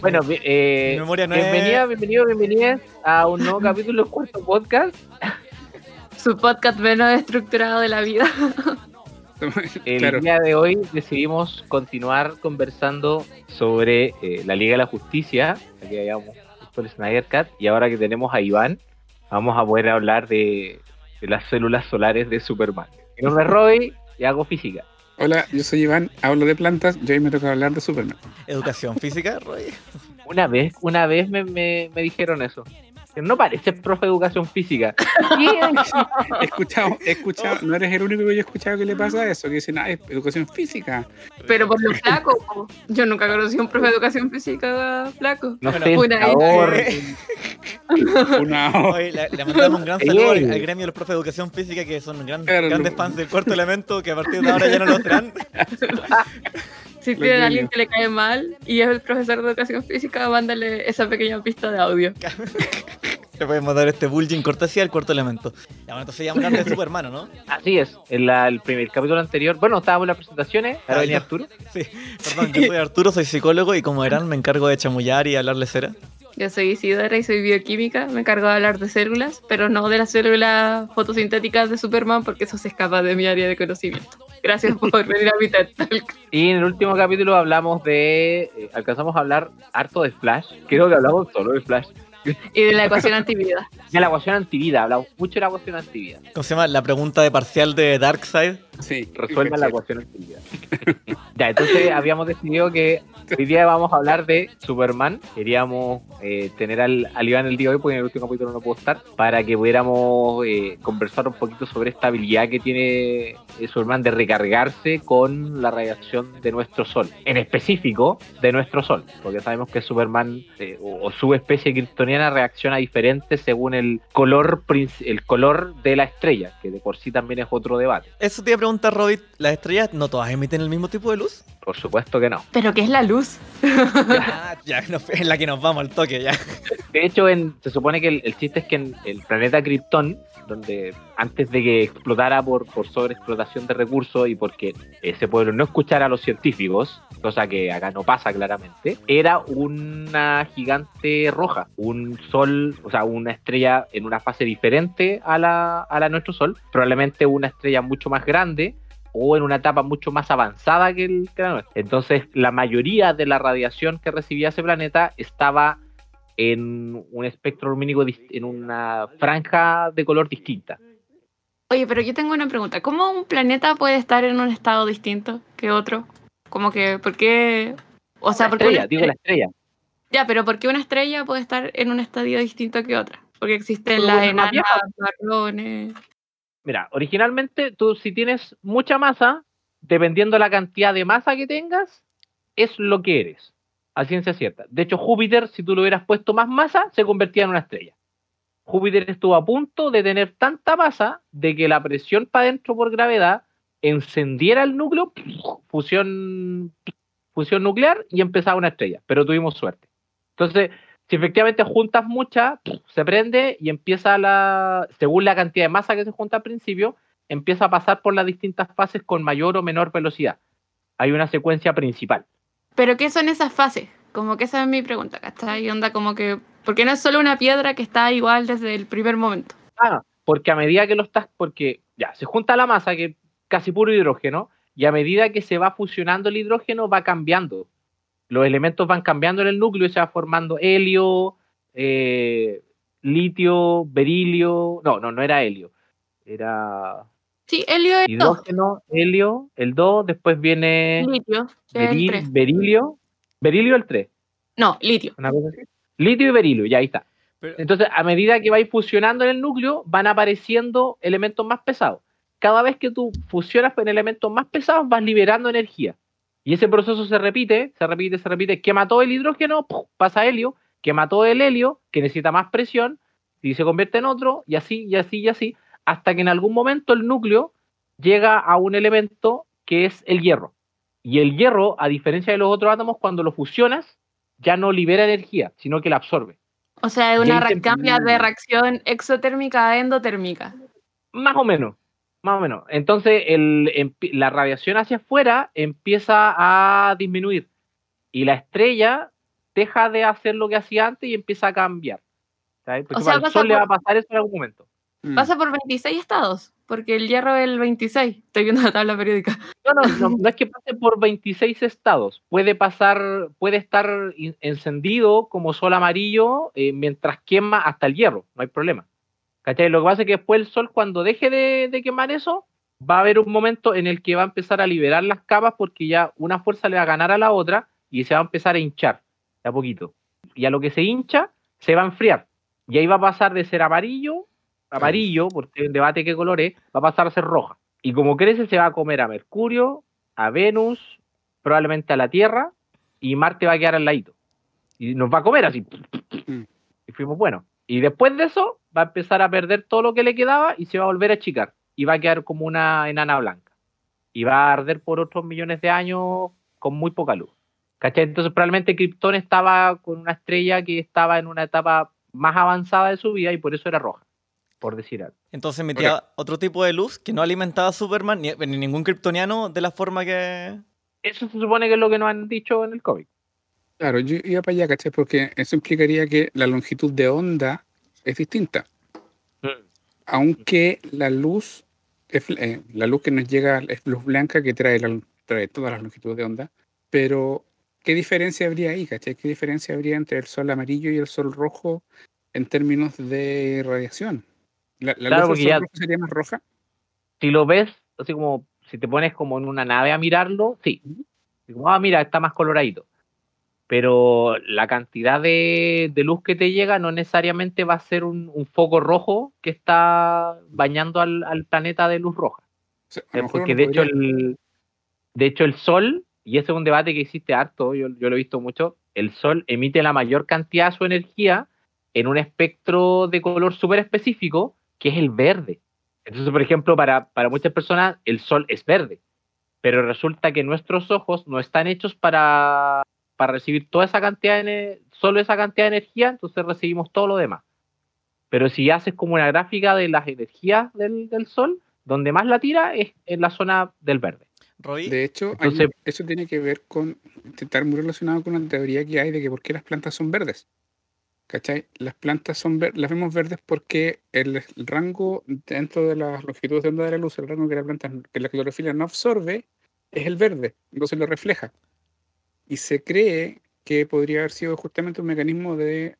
Bueno, eh, memoria no bienvenida, bienvenido, bienvenidas a un nuevo capítulo de Cuarto Podcast. Su podcast menos estructurado de la vida. El Claro. día de hoy decidimos continuar conversando sobre eh, la Liga de la Justicia. Aquí habíamos visto el Snyder Cut y ahora que tenemos a Iván, vamos a poder hablar de, de las células solares de Superman. Mi nombre es Roy y hago física. Hola, yo soy Iván, hablo de plantas y hoy me toca hablar de Superman. Educación física, Roy. Una vez, una vez me, me- me dijeron eso. Que No parece profe de educación física. He escuchado, he escuchado, no eres el único que yo he escuchado que le pasa eso, que dicen, ah, es educación física. Pero por lo flaco. Yo nunca conocí a un profe de educación física flaco. No Bueno, sé, una favor. Una Hoy le, le mandamos un gran saludo al, gremio de los profes de educación física que son gran- Claro, grandes fans del cuarto elemento que a partir de ahora ya no lo serán. Si Lo tienen a alguien que le cae mal y es el profesor de educación física, mándale esa pequeña pista de audio. Le podemos dar este bullying cortesía al cuarto elemento. Ya, bueno, entonces ya hablar de Superman, ¿no? Así es, en la- el primer capítulo anterior, bueno, estábamos en las presentaciones, ahora Ah, venía ya. Arturo. Sí, perdón, yo soy Arturo, soy psicólogo y como verán me encargo de chamullar y hablarle cera. Yo soy Isidora y soy bioquímica. Me encargo de hablar de células, pero no de las células fotosintéticas de Superman porque eso se escapa de mi área de conocimiento. Gracias por venir a mi TED Talk. Y en el último capítulo hablamos de. eh, alcanzamos a hablar harto de Flash. Creo que hablamos solo de Flash. Y de la ecuación antivida. De la ecuación antivida, hablamos mucho de la ecuación antivida. ¿Cómo se llama? La pregunta de parcial de Darkseid. Sí, Resuelva la ecuación antivida. ya, entonces habíamos decidido que hoy día vamos a hablar de Superman. Queríamos eh, tener al, al Iván el día de hoy, porque en el último capítulo no pudo estar, para que pudiéramos eh, conversar un poquito sobre esta habilidad que tiene eh, Superman de recargarse con la radiación de nuestro Sol. En específico, de nuestro Sol, porque sabemos que Superman eh, o, o su especie kryptoniana reacciona diferente según el color, el color de la estrella, que de por sí también es otro debate. Eso te iba a preguntar, Robit. ¿Las estrellas no todas emiten el mismo tipo de luz? Por supuesto que no. ¿Pero qué es la luz? Ya, ya, no, es la que nos vamos al toque, ya. De hecho, en- se supone que el, el chiste es que en el planeta Krypton, donde antes de que explotara por, por sobreexplotación de recursos y porque ese pueblo no escuchara a los científicos, cosa que acá no pasa claramente, era una gigante roja, un sol, o sea, una estrella en una fase diferente a la, a la de nuestro sol, probablemente una estrella mucho más grande o en una etapa mucho más avanzada que, el, que la nuestra. Entonces, la mayoría de la radiación que recibía ese planeta estaba en un espectro lumínico, en una franja de color distinta. Oye, pero yo tengo una pregunta. ¿Cómo un planeta puede estar en un estado distinto que otro? Como que, ¿por qué? O sea, la ¿por qué una estrella, digo la estrella-. Ya, pero ¿por qué una estrella puede estar en un estadio distinto que otra? Porque existen las enanas, marrones. Mira, originalmente tú si tienes mucha masa, dependiendo la cantidad de masa que tengas, es lo que eres. A ciencia cierta. De hecho, Júpiter, si tú le hubieras puesto más masa, se convertía en una estrella. Júpiter estuvo a punto de tener tanta masa de que la presión para adentro por gravedad encendiera el núcleo, fusión, fusión nuclear y empezaba una estrella. Pero tuvimos suerte. Entonces, si efectivamente juntas mucha, se prende y empieza la, según la cantidad de masa que se junta al principio, empieza a pasar por las distintas fases con mayor o menor velocidad. Hay una secuencia principal. ¿Pero qué son esas fases? Como que esa es mi pregunta, ¿cachai? Y onda como que... Porque no es solo una piedra que está igual desde el primer momento. Ah, porque a medida que lo estás, porque ya, se junta la masa, que es casi puro hidrógeno, y a medida que se va fusionando el hidrógeno, va cambiando. Los elementos van cambiando en el núcleo y se va formando helio, eh, litio, berilio. No, no, no era helio. Era Sí, helio es dos. hidrógeno, helio, el 2, después viene Litio, el berilio, berilio el 3, No, litio. una cosa así. Litio y berilio, ya ahí está. Pero- Entonces, a medida que vais fusionando en el núcleo, van apareciendo elementos más pesados. Cada vez que tú fusionas con elementos más pesados, vas liberando energía. Y ese proceso se repite, se repite, se repite. Que mató el hidrógeno, ¡pum! pasa helio. Que mató el helio, que necesita más presión, y se convierte en otro, y así, y así, y así, hasta que en algún momento el núcleo llega a un elemento que es el hierro. Y el hierro, a diferencia de los otros átomos, cuando lo fusionas, ya no libera energía, sino que la absorbe. O sea, es una cambia de reacción exotérmica a endotérmica. Más o menos, más o menos. Entonces el, empi- la radiación hacia afuera empieza a disminuir. Y la estrella deja de hacer lo que hacía antes y empieza a cambiar. ¿sabes? Porque O sea, al le va a por- pasar eso en algún momento. Mm. Pasa por 26 estados, porque el hierro es el 26. Estoy viendo la tabla periódica. No, no, no, no es que pase por 26 estados. Puede pasar, puede estar encendido como sol amarillo eh, mientras quema hasta el hierro, no hay problema. ¿Cachai? Lo que pasa es que después el sol, cuando deje de, de quemar eso, va a haber un momento en el que va a empezar a liberar las capas porque ya una fuerza le va a ganar a la otra y se va a empezar a hinchar de a poquito. Y a lo que se hincha, se va a enfriar. Y ahí va a pasar de ser amarillo, amarillo, porque en debate qué color es, va a pasar a ser roja. Y como crece, se va a comer a Mercurio, a Venus, probablemente a la Tierra, y Marte va a quedar al ladito. Y nos va a comer así. Mm. Y fuimos buenos. Y después de eso, va a empezar a perder todo lo que le quedaba y se va a volver a achicar. Y va a quedar como una enana blanca. Y va a arder por otros millones de años con muy poca luz. ¿Cachai? Entonces probablemente Krypton estaba con una estrella que estaba en una etapa más avanzada de su vida y por eso era roja, por decir algo. Entonces emitía otro tipo de luz que no alimentaba a Superman ni, ni ningún kryptoniano de la forma que. Eso se supone que es lo que nos han dicho en el cómic. Claro, yo iba para allá, ¿cachai? Porque eso implicaría que la longitud de onda es distinta. Aunque la luz, es, eh, la luz que nos llega es luz blanca que trae, la- trae todas las longitudes de onda, pero ¿qué diferencia habría ahí, cachai? ¿Qué diferencia habría entre el sol amarillo y el sol rojo en términos de radiación? ¿La, la Claro, luz del sol ya- rojo sería más roja? Si lo ves, así como si te pones como en una nave a mirarlo, sí. Como, ah, mira, está más coloradito. Pero la cantidad de, de luz que te llega no necesariamente va a ser un, un foco rojo que está bañando al, al planeta de luz roja. Mejor Porque de hecho, el, de hecho el Sol, y ese es un debate que existe harto, yo, yo lo he visto mucho, el Sol emite la mayor cantidad de su energía en un espectro de color súper específico, que es el verde. Entonces, por ejemplo, para, para muchas personas el Sol es verde, pero resulta que nuestros ojos no están hechos para, para recibir toda esa cantidad de, solo esa cantidad de energía, entonces recibimos todo lo demás. Pero si haces como una gráfica de las energías del, del Sol, donde más la tira es en la zona del verde. Roy, De hecho, hay- eso tiene que ver con intentar muy relacionado con una teoría que hay de que por qué las plantas son verdes. ¿Cachai? Las plantas son ver- las vemos verdes porque el, el rango dentro de las longitudes de onda de la luz, el rango que la planta, que la clorofila no absorbe, es el verde, entonces lo refleja. Y se cree que podría haber sido justamente un mecanismo de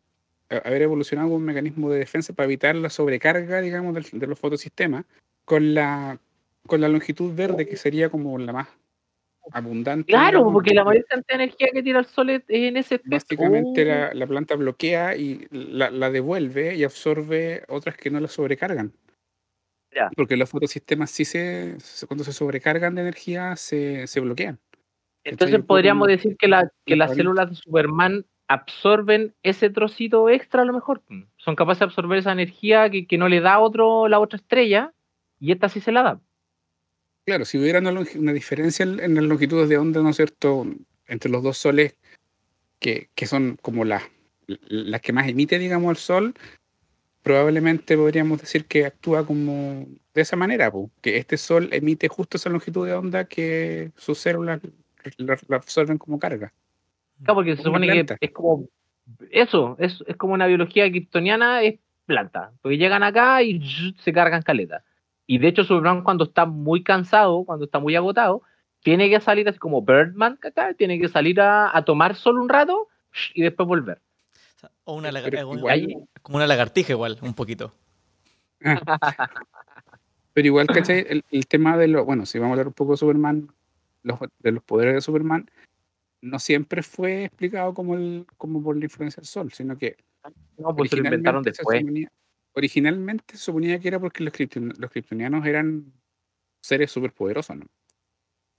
haber evolucionado un mecanismo de defensa para evitar la sobrecarga, digamos, del- de los fotosistemas con la con la longitud verde, que sería como la más abundante. Claro, digamos, porque la mayor cantidad de energía que tira el Sol es en ese espectro. Básicamente Oh. la, la planta bloquea y la, la devuelve y absorbe otras que no la sobrecargan. Ya. Porque los fotosistemas sí se- cuando se sobrecargan de energía se, se bloquean. Entonces podríamos decir que, la- que las células de Superman absorben ese trocito extra a lo mejor. Son capaces de absorber esa energía que, que no le da otro, la otra estrella y esta sí se la da. Claro, si hubiera una, diferencia en, en las longitudes de onda, ¿no es cierto?, entre los dos soles, que, que son como las, las que más emite, digamos, el sol, probablemente podríamos decir que actúa como de esa manera, po, que este sol emite justo esa longitud de onda que sus células la, la absorben como carga. Claro, porque se supone que es como eso, es, es como una biología kryptoniana, es planta. Porque llegan acá y se cargan caleta. Y de hecho, Superman cuando está muy cansado, cuando está muy agotado, tiene que salir así como Birdman, ¿cachai? Tiene que salir a, a tomar solo un rato y después volver. o una Pero un- igual- como una lagartija igual, un poquito. Pero igual, ¿cachai? El, el tema de los, bueno, si vamos a hablar un poco de Superman, los, de los poderes de Superman, no siempre fue explicado como, el, como por la influencia del sol, sino que No, pues se lo inventaron originalmente se después. suponía- originalmente se suponía que era porque los, krypton- los kryptonianos eran seres superpoderosos, ¿no?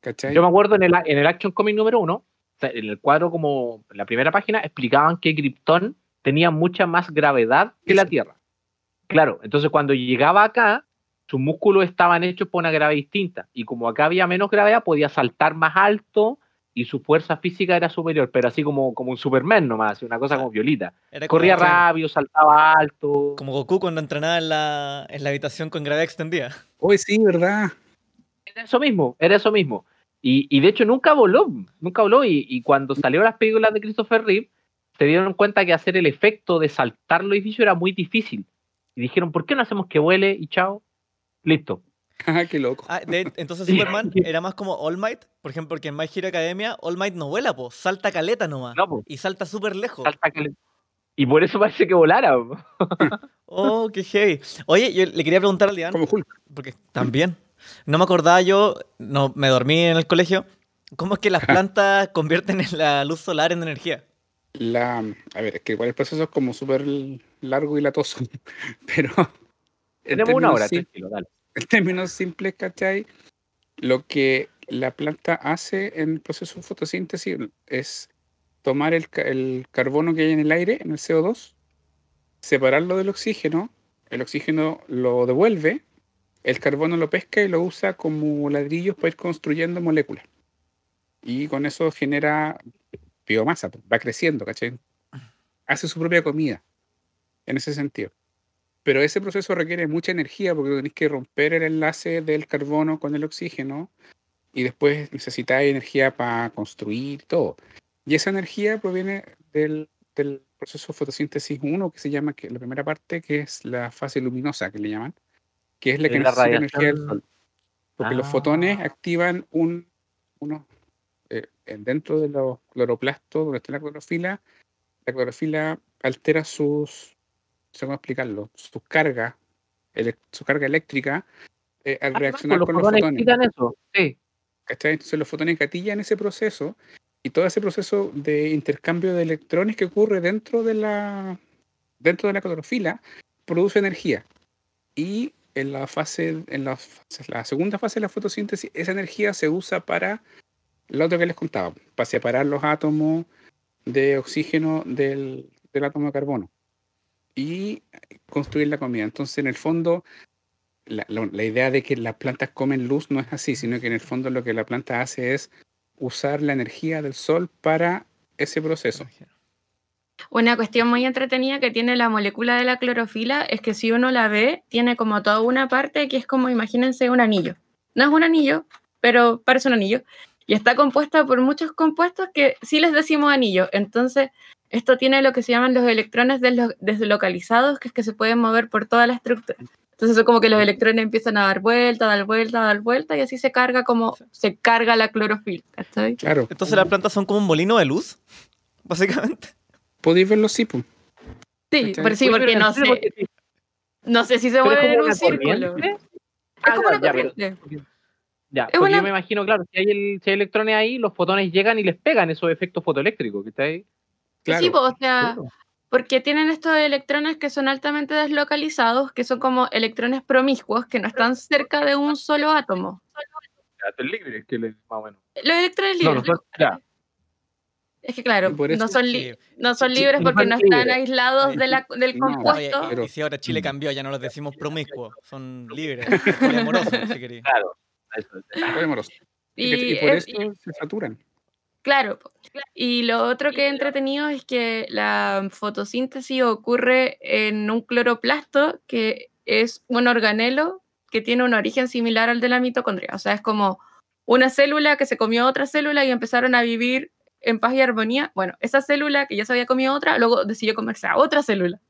¿Cachai? Yo me acuerdo en el, en el Action Comic número uno, en el cuadro como en la primera página, explicaban que Krypton tenía mucha más gravedad que la. Tierra. Claro, entonces cuando llegaba acá, sus músculos estaban hechos por una gravedad distinta. Y como acá había menos gravedad, podía saltar más alto y su fuerza física era superior, pero así como, como un Superman nomás, una cosa como violita. Era como, Corría rápido, saltaba alto. como Goku cuando entrenaba en la, en la habitación con gravedad extendida. Hoy sí, ¿verdad? Era eso mismo, era eso mismo. Y, y de hecho nunca voló, nunca voló. Y, y cuando salió las películas de Christopher Reeve, se dieron cuenta que hacer el efecto de saltar los edificios era muy difícil. Y dijeron, ¿por qué no hacemos que vuele y chao? Listo. Ah, qué loco. Ah, de- entonces Superman era más como All Might, por ejemplo, porque en My Hero Academia All Might no vuela, po, salta caleta nomás. No, po, Y salta súper lejos. salta le- Y por eso parece que volara. po. Oh, qué heavy. Oye, yo le quería preguntar al Dian, Como Hulk. porque también no me acordaba yo, no me dormí en el colegio, ¿cómo es que las plantas convierten en la luz solar en energía? La, a ver, es que igual el proceso es como súper largo y latoso. Pero. En Tenemos una hora, sim- tranquilo, dale. en términos simples, ¿cachai? Lo que la planta hace en el proceso de fotosíntesis es tomar el, el carbono que hay en el aire, en el CO2, separarlo del oxígeno, el oxígeno lo devuelve, el carbono lo pesca y lo usa como ladrillos para ir construyendo moléculas. Y con eso genera biomasa, pues, va creciendo, ¿cachai? Hace su propia comida, en ese sentido. Pero ese proceso requiere mucha energía porque tenéis que romper el enlace del carbono con el oxígeno y después necesitáis energía para construir todo. Y esa energía proviene del, del proceso de fotosíntesis 1, que se llama, que la primera parte, que es la fase luminosa, que le llaman, que es la que Es la necesita energía del sol. Porque los fotones Ah. activan un, unos, eh, en- dentro de los cloroplastos, donde está la clorofila, la clorofila altera sus, sé cómo explicarlo, sus cargas, elec- su carga eléctrica eh, al Ah, reaccionar los con los fotones fotones. eso. Sí. Entonces los fotones gatillan ese proceso y todo ese proceso de intercambio de electrones que ocurre dentro de la, dentro de la clorofila produce energía. Y en la fase, en la, la segunda fase de la fotosíntesis, esa energía se usa para lo otro que les contaba, para separar los átomos de oxígeno del, del átomo de carbono y construir la comida. Entonces, en el fondo, la, la- idea de que las plantas comen luz no es así, sino que en el fondo lo que la planta hace es usar la energía del sol para ese proceso. Una cuestión muy entretenida que tiene la molécula de la clorofila es que si uno la ve, tiene como toda una parte que es como, imagínense, un anillo. No es un anillo, pero parece un anillo. Y está compuesta por muchos compuestos que sí les decimos anillo. Entonces, esto tiene lo que se llaman los electrones deslo- deslocalizados, que es que se pueden mover por toda la estructura. Entonces, eso como que los electrones empiezan a dar vuelta, dar vuelta, dar vuelta, y así se carga como se carga la clorofila. ¿cachai? Claro, Entonces las plantas son como un molino de luz, básicamente. podéis verlo así, pues. Sí, pero sí, porque no sé, no sé si se mueve en un una círculo. corriente. Es Ah, como una ya, pero- corriente. Ya, Es porque una- yo me imagino, claro, si hay, el- si hay electrones ahí, los fotones llegan y les pegan esos efectos fotoeléctricos, ¿está ahí? Claro. Sí, pues, o sea, porque tienen estos electrones que son altamente deslocalizados, que son como electrones promiscuos, que no están cerca de un solo átomo. libre, que les, más o menos. Los electrones libres. no son- ya. Es que claro, no son, li- Sí. no son Sí, libres porque no están libres. aislados de la- del No, Oye, compuesto. pero- y si ahora. Chile cambió, ya no los decimos promiscuos, son libres, poliamorosos, si queréis. Claro. Eso, amoroso. Y, Y, y por es- eso se saturan. Claro. Y lo otro que es entretenido es que la fotosíntesis ocurre en un cloroplasto, que es un organelo que tiene un origen similar al de la mitocondria. O sea, es como una célula que se comió otra célula y empezaron a vivir en paz y armonía. Bueno, esa célula que ya se había comido otra, luego decidió comerse a otra célula.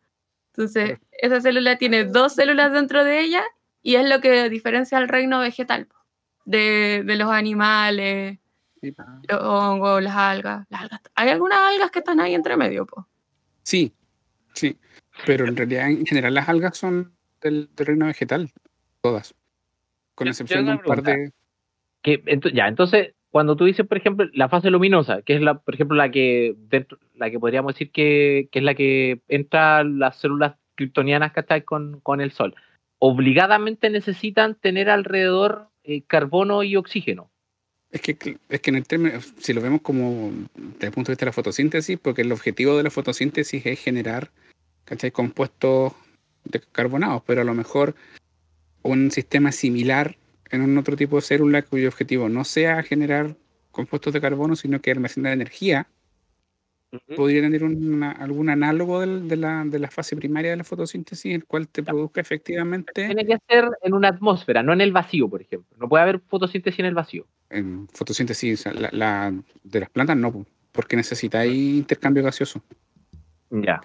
Entonces, esa célula tiene dos células dentro de ella y es lo que diferencia al reino vegetal de, de los animales, Sí, los hongos, las algas. Las algas. Hay algunas algas que están ahí entre medio, po. Sí, sí. Pero en realidad, en general, las algas son del, del reino vegetal. Todas. Con Yo- excepción yo de un par de. Que, ento- ya, entonces, cuando tú dices, por ejemplo, la fase luminosa, que es la, por ejemplo, la que dentro, la que podríamos decir que, que es la que entra las células kryptonianas que están con, con el sol, obligadamente necesitan tener alrededor eh, carbono y oxígeno. Es que, es que en el término, si lo vemos como desde el punto de vista de la fotosíntesis, porque el objetivo de la fotosíntesis es generar ¿cachai? compuestos de carbonados, pero a lo mejor un sistema similar en un otro tipo de célula cuyo objetivo no sea generar compuestos de carbono, sino que almacenar energía, podría tener una- algún análogo del- de, la, de la fase primaria de la fotosíntesis, el cual te produzca efectivamente Tiene que ser en una atmósfera, no en el vacío, por ejemplo. No puede haber fotosíntesis en el vacío. En fotosíntesis, la, la- de las plantas no, po, porque necesitáis intercambio gaseoso. Ya.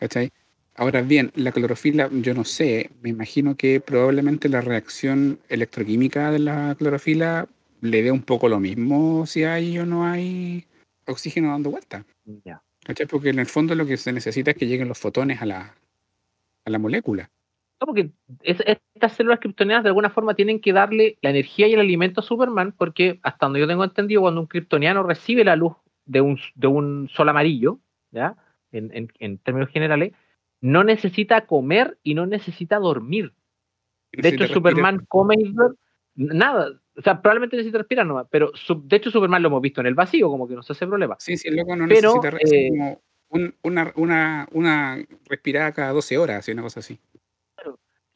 Ahora bien, la clorofila, yo no sé, me imagino que probablemente la reacción electroquímica de la clorofila le dé un poco lo mismo si hay o no hay oxígeno dando vuelta. Ya. Porque en el fondo lo que se necesita es que lleguen los fotones a la, a la molécula. No, porque es- estas células kryptonianas de alguna forma tienen que darle la energía y el alimento a Superman, porque hasta donde yo tengo entendido, cuando un kryptoniano recibe la luz de un, de un sol amarillo, ¿ya? En, en- en términos generales, no necesita comer y no necesita dormir. De hecho, respirar. Superman come y. Nada. O sea, probablemente necesita respirar nomás, pero de hecho Superman lo hemos visto en el vacío, como que no se hace problema. Sí, sí, el loco no Pero, necesita eh, como un- una, una, una respirada cada 12 horas, así, una cosa así.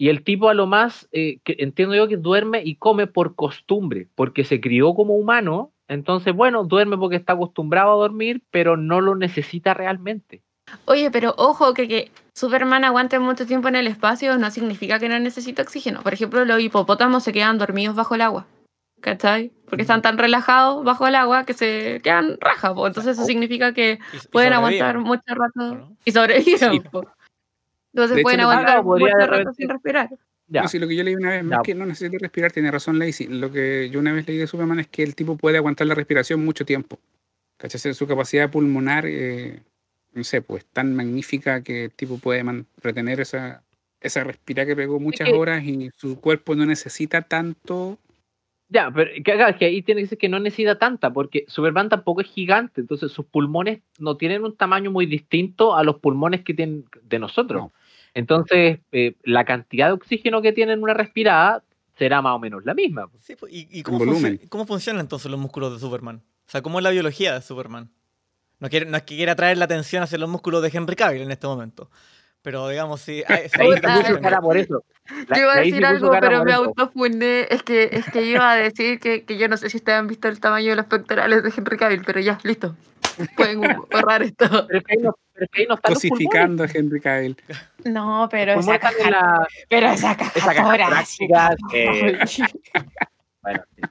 Y el tipo a lo más, eh, que entiendo yo que duerme y come por costumbre, porque se crió como humano, entonces, bueno, duerme porque está acostumbrado a dormir, pero no lo necesita realmente. Oye, pero ojo que que Superman aguante mucho tiempo en el espacio no significa que no necesite oxígeno. Por ejemplo, los hipopótamos se quedan dormidos bajo el agua. ¿Cachai? Porque están tan relajados bajo el agua que se quedan raja. po. Entonces eso significa que Y- pueden aguantar mucho rato ¿no? y sobreviven. Sí. Entonces De hecho, pueden que- aguantar podría mucho rato repente- sin respirar. Ya. No, sí, lo que yo leí una vez, más Ya. que no necesita respirar, tiene razón Lacey. Lo que yo una vez leí de Superman es que el tipo puede aguantar la respiración mucho tiempo. ¿Cachai? Su capacidad pulmonar, eh, no sé, pues tan magnífica que el tipo puede retener esa, esa respirada que pegó muchas que- horas y su cuerpo no necesita tanto. Ya, pero que, que ahí tiene que ser que no necesita tanta, porque Superman tampoco es gigante, entonces sus pulmones no tienen un tamaño muy distinto a los pulmones que tienen de nosotros. No. Entonces, eh, la cantidad de oxígeno que tiene en una respirada será más o menos la misma. Sí, pues, ¿y, cómo, volumen. cómo funcionan entonces los músculos de Superman? O sea, ¿cómo es la biología de Superman? No, quiere, no es que quiera traer la atención hacia los músculos de Henry Cavill en este momento. Pero digamos, si... hay- tensión- cara por eso. La- Yo iba a decir algo, pero me autofuné. Es que, es que iba a decir que, que yo no sé si ustedes han visto el tamaño de los pectorales de Henry Cavill, pero ya, listo. Pueden borrar esto. Pero es que ahí no, pero que ahí no están. Cosificando a Henry Cavill. No, pero esa caja, la, pero esa caja, esa eh, Bueno, sí.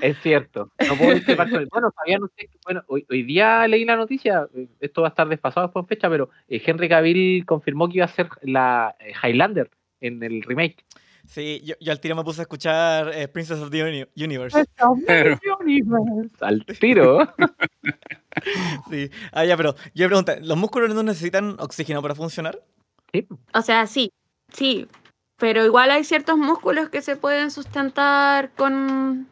Es cierto. No puedo. Bueno, sabían ustedes que, bueno, hoy, hoy día leí la noticia, esto va a estar desfasado después en fecha, pero eh, Henry Cavill confirmó que iba a ser la eh, Highlander en el remake. Sí, yo, yo al tiro me puse a escuchar eh, Princess of the Uni- Universe. Claro. Al tiro. Sí. Ah, ya, pero yo me pregunto, ¿los músculos no necesitan oxígeno para funcionar? Sí. O sea, sí, sí. Pero igual hay ciertos músculos que se pueden sustentar con.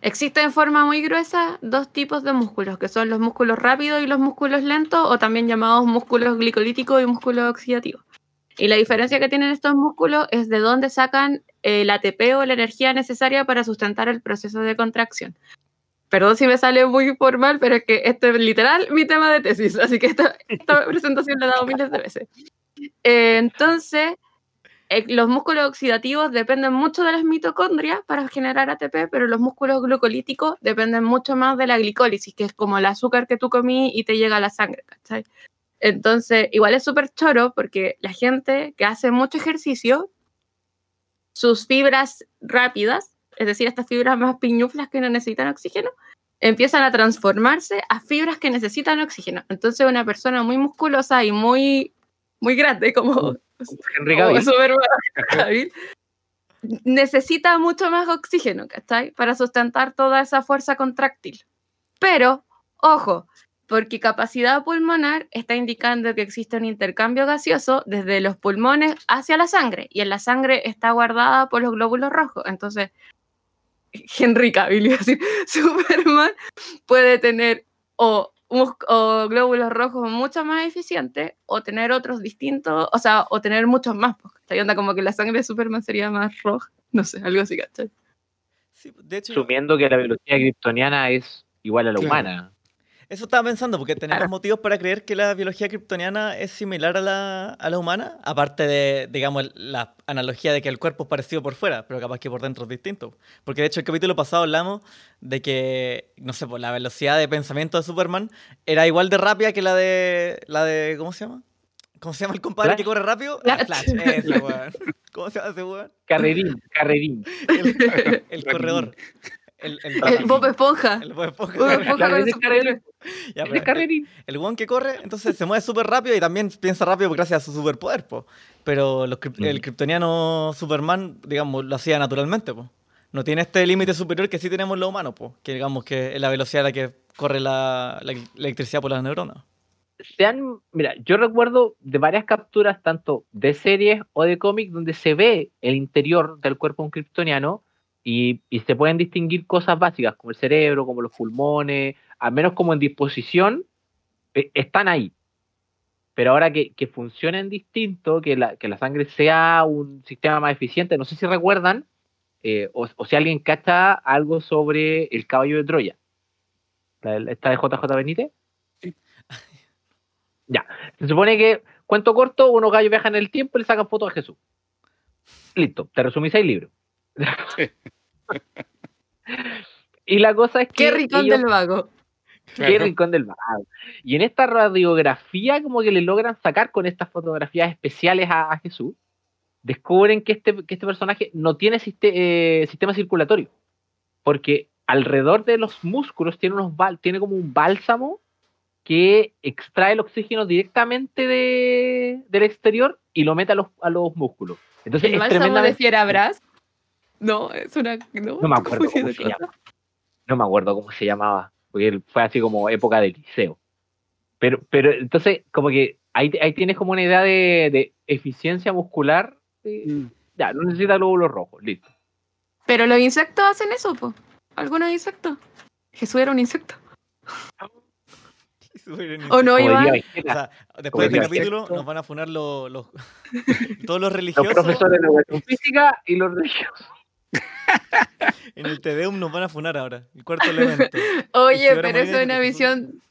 Existen en forma muy gruesa dos tipos de músculos, que son los músculos rápidos y los músculos lentos, o también llamados músculos glicolíticos y músculos oxidativos. Y la diferencia que tienen estos músculos es de dónde sacan el ATP o la energía necesaria para sustentar el proceso de contracción. Perdón si me sale muy formal, pero es que este es literal mi tema de tesis, así que esta, esta presentación la he dado miles de veces. Eh, entonces, eh, los músculos oxidativos dependen mucho de las mitocondrias para generar ATP, pero los músculos glucolíticos dependen mucho más de la glicólisis, que es como el azúcar que tú comí y te llega a la sangre, ¿cachai? Entonces, igual es súper choro porque la gente que hace mucho ejercicio, sus fibras rápidas, es decir, estas fibras más piñuflas que no necesitan oxígeno, empiezan a transformarse a fibras que necesitan oxígeno. Entonces, una persona muy musculosa y muy, muy grande, como, Henry como. Superman, necesita mucho más oxígeno, ¿cachai? Para sustentar toda esa fuerza contráctil. Pero, ojo, porque capacidad pulmonar está indicando que existe un intercambio gaseoso desde los pulmones hacia la sangre, y en la sangre está guardada por los glóbulos rojos. Entonces, Henry Cavill, iba a decir, Superman puede tener o, glóbulos rojos mucho más eficientes o tener otros distintos, o sea, o tener muchos más. pues, ¿cachai? Onda como que la sangre de Superman sería más roja, no sé, algo así, ¿cachai? Sí, de hecho, Asumiendo que la velocidad kryptoniana es igual a la Claro. humana. Eso estaba pensando, porque tenemos motivos para creer que la biología kryptoniana es similar a la, a la humana, aparte de, digamos, la analogía de que el cuerpo es parecido por fuera, pero capaz que por dentro es distinto. Porque de hecho el capítulo pasado hablamos de que, no sé, pues la velocidad de pensamiento de Superman era igual de rápida que la de, la de, ¿cómo se llama? ¿Cómo se llama el compadre Flash. que corre rápido? Flash. Ah, Flash, ese weón. ¿Cómo se llama ese weón? Carrerín, carrerín. El, el corredor. El, el, El Bob Esponja. el Bob Esponja. Bob Esponja Ya, el, carrerín. el weón que corre, entonces se mueve súper rápido y también piensa rápido gracias a su superpoder, po. Pero los el kryptoniano Superman, digamos, lo hacía naturalmente, po. No tiene este límite superior que sí tenemos los humanos, po. Que digamos que es la velocidad a la que corre la, la electricidad por las neuronas. se han, mira, yo recuerdo de varias capturas, tanto de series o de cómics, donde se ve el interior del cuerpo de un kryptoniano y, y se pueden distinguir cosas básicas, como el cerebro, como los pulmones, al menos como en disposición, eh, están ahí. Pero ahora que, que funcionen distinto, que la, que la sangre sea un sistema más eficiente, no sé si recuerdan, eh, o, o si alguien cacha algo sobre el caballo de Troya. ¿Esta de JJ Benítez? Sí. Ya. Se supone que, cuento corto, unos gallos viajan en el tiempo y le sacan fotos a Jesús. Listo, te resumí seis libros. Sí. y la cosa es que. Qué ellos- del vago. Qué Claro. rincón del vago. Y en esta radiografía, como que le logran sacar con estas fotografías especiales a, a Jesús, descubren que este, que este personaje no tiene siste- eh, sistema circulatorio. Porque alrededor de los músculos tiene, unos tiene como un bálsamo que extrae el oxígeno directamente de- del exterior y lo mete a los, a los músculos. Entonces ¿El es bálsamo de tremendamente. Fierabras? No, es una... No, No me acuerdo cómo se cosas. llama. No me acuerdo cómo se llamaba, porque fue así como época de liceo. Pero, pero entonces, como que ahí, ahí tienes como una idea de, de eficiencia muscular. Mm. Ya, no necesita glóbulos rojos, listo. Pero los insectos hacen eso, po. Algunos insectos. Jesús era un insecto. ¿O no, Iván? O sea, después de este capítulo nos van a funar los, los- todos los los religiosos. profesores de educación física y los religiosos. En el Tedeum nos van a funar ahora. El cuarto elemento. Oye, pero eso es una visión...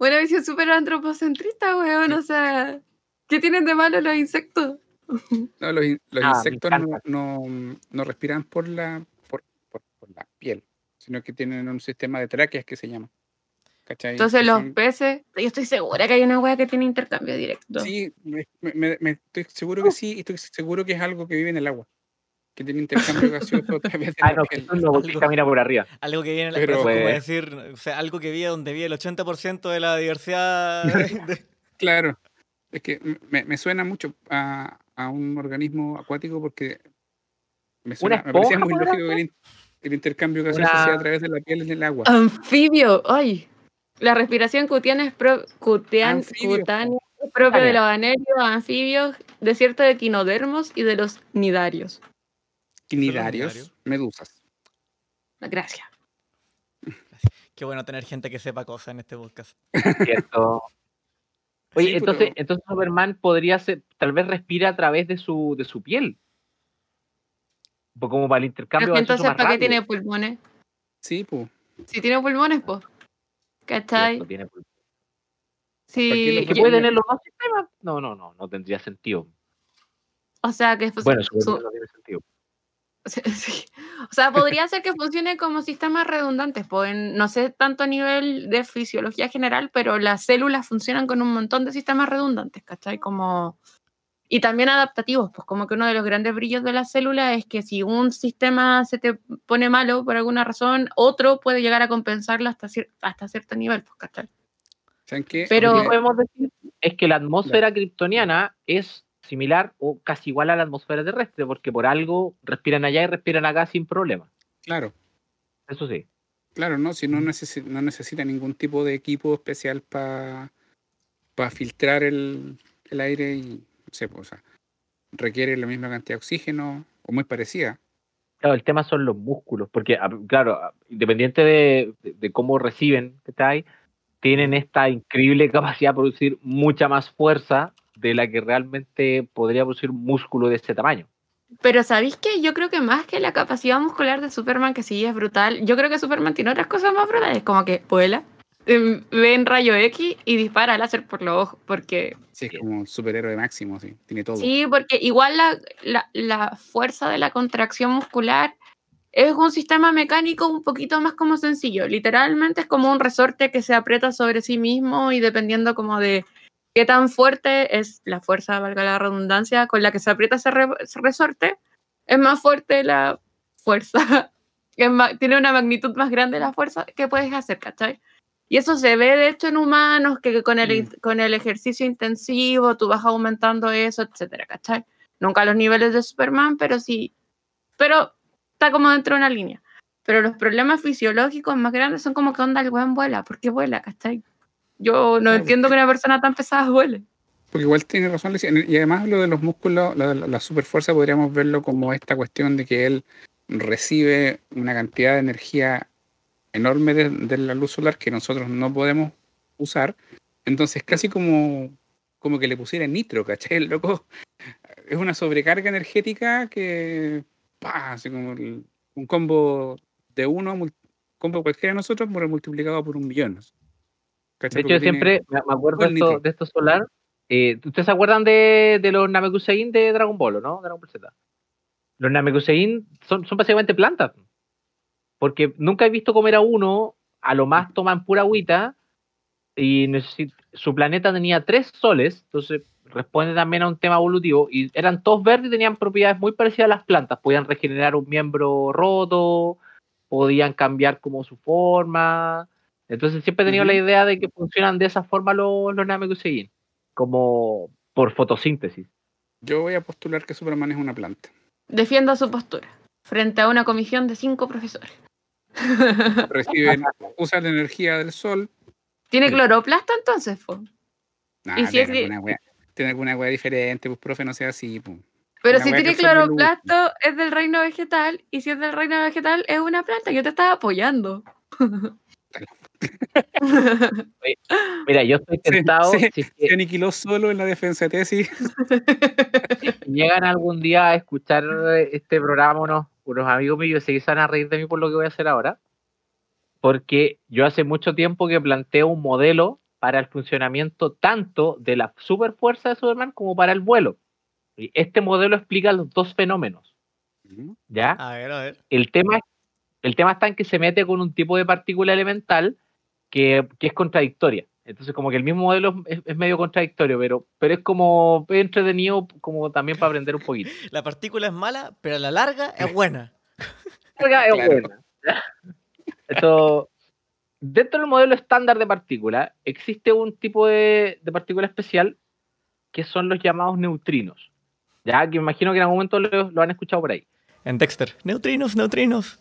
Una visión súper antropocentrista, weón. O sea... ¿Qué tienen de malo los insectos? No, los, in- los Ah, insectos no, encanta. no, no respiran por la, por, por- por la piel, sino que tienen un sistema de tráqueas que se llama. ¿Cachai? Entonces los son- peces... Yo estoy segura que hay una wea que tiene intercambio directo. Sí, me, me- me- estoy seguro que sí, y estoy seguro que es algo que vive en el agua, que tiene intercambio gaseoso a través de Ah, la no, piel. No, porque Algo. camina por arriba. Algo que viene, Pero- como Pues- decir, o sea, algo que vive donde vive el 80% de la diversidad. de- Claro, es que me, me suena mucho a, a un organismo acuático porque me, suena, me parecía muy lógico que el, in- el intercambio gaseoso Una- sea a través de la piel en el agua. Anfibio, ay. La respiración cutánea es, pro- cutean- Anfibio, cutánea es propia de los anelios, anfibios, desierto de equinodermos y de los nidarios. Quinidarios, nidarios? medusas. Gracias. Qué bueno tener gente que sepa cosas en este podcast. ¿Cierto? Oye, Sí, entonces, pero- entonces Superman podría ser, tal vez respira a través de su, de su piel. Pues como para el intercambio Pero entonces, ¿para qué tiene pulmones? Sí, pues. Si tiene pulmones, pues. ¿Cachai? Cierto, tiene pulmones. Sí, ¿Para qué ¿Que los yo- puede tiene? tener los dos sistemas? No, no, no, no tendría sentido. o sea, que pues, Bueno, su- Superman no tiene sentido. O sea, podría ser que funcione como sistemas redundantes, pues, no sé tanto a nivel de fisiología general, pero las células funcionan con un montón de sistemas redundantes, ¿cachai? Como... Y también adaptativos, pues como que uno de los grandes brillos de la célula es que si un sistema se te pone malo por alguna razón, otro puede llegar a compensarlo hasta, cier- hasta cierto nivel, pues, ¿cachai? Pero- Lo Me- que podemos decir es que la atmósfera kryptoniana es similar o casi igual a la atmósfera terrestre, porque por algo respiran allá y respiran acá sin problema. Claro, Eso sí. claro, no, si no, no necesita ningún tipo de equipo especial para filtrar el, el aire y, no sé, pues, o sea, requiere la misma cantidad de oxígeno o muy parecida. Claro, el tema son los músculos, porque, a- claro, a- independiente de, de- de cómo reciben, ¿cachai? Tienen esta increíble capacidad de producir mucha más fuerza de la que realmente podría producir un músculo de este tamaño. Pero ¿sabéis qué? Yo creo que más que la capacidad muscular de Superman, que sí es brutal, yo creo que Superman tiene otras cosas más brutales, como que vuela, em, ve en rayo X y dispara láser por los ojos, porque Sí, es como un superhéroe máximo, sí, tiene todo. sí, porque igual la, la, la fuerza de la contracción muscular es un sistema mecánico un poquito más como sencillo, literalmente es como un resorte que se aprieta sobre sí mismo y dependiendo como de qué tan fuerte es la fuerza, valga la redundancia, con la que se aprieta ese, re- resorte, es más fuerte la fuerza, es tiene una magnitud más grande la fuerza que puedes hacer, ¿cachai? Y eso se ve, de hecho, en humanos, que con el, Mm. con el ejercicio intensivo tú vas aumentando eso, etcétera, ¿cachai? Nunca a los niveles de Superman, pero sí. Pero está como dentro de una línea. Pero los problemas fisiológicos más grandes son como que onda el weón vuela. ¿Por qué vuela, cachai? Yo no entiendo que una persona tan pesada vuele. Porque igual tiene razón, y además lo de los músculos, la, la, superfuerza podríamos verlo como esta cuestión de que él recibe una cantidad de energía enorme de, de la luz solar que nosotros no podemos usar. Entonces casi como, como que le pusiera nitro, ¿cachai? El loco es una sobrecarga energética que, ¡pah! así como el- un combo de uno, combo cualquiera de nosotros multiplicado por un millón. De hecho, tiene- siempre me me acuerdo esto, de esto solar. eh, ¿Ustedes se acuerdan de, de los Namekusein de Dragon Ball, no? Dragon Ball Z. Los Namekusein son, son básicamente plantas. Porque nunca he visto comer a uno, a lo más toman pura agüita, y su planeta tenía tres soles, entonces responde también a un tema evolutivo, y eran todos verdes y tenían propiedades muy parecidas a las plantas. Podían regenerar un miembro roto, podían cambiar como su forma. Entonces siempre he tenido la idea de que funcionan de esa forma los, los Namekusein, como por fotosíntesis. Yo voy a postular que Superman es una planta. Defienda su postura frente a una comisión de cinco profesores. Reciben, usan la energía del sol. ¿Tiene cloroplasta entonces? po? Nah, ¿Y si tiene, es que- alguna wea, tiene alguna wea diferente, pues profe, no sea así. Pues. Pero Una si tiene cloroplasto es del reino vegetal y si es del reino vegetal es una planta. Yo te estaba apoyando. Mira, yo estoy tentado, sí, si es que Se aniquiló solo en la defensa de tesis. llegan algún día a escuchar este programa unos, unos amigos míos y se van a reír de mí por lo que voy a hacer ahora. Porque yo hace mucho tiempo que planteo un modelo para el funcionamiento tanto de la superfuerza de Superman como para el vuelo. Y este modelo explica los dos fenómenos. ¿Ya? A ver, a ver. El tema, el tema está en que se mete con un tipo de partícula elemental que, que es contradictoria. Entonces, como que el mismo modelo es, es medio contradictorio, pero, pero es como es entretenido como también para aprender un poquito. La partícula es mala, pero a la larga es buena. Carga es Claro. buena. Esto, dentro del modelo estándar de partícula, existe un tipo de, de partícula especial que son los llamados neutrinos. Ya, que me imagino que en algún momento lo, lo han escuchado por ahí. En Dexter. Neutrinos, neutrinos.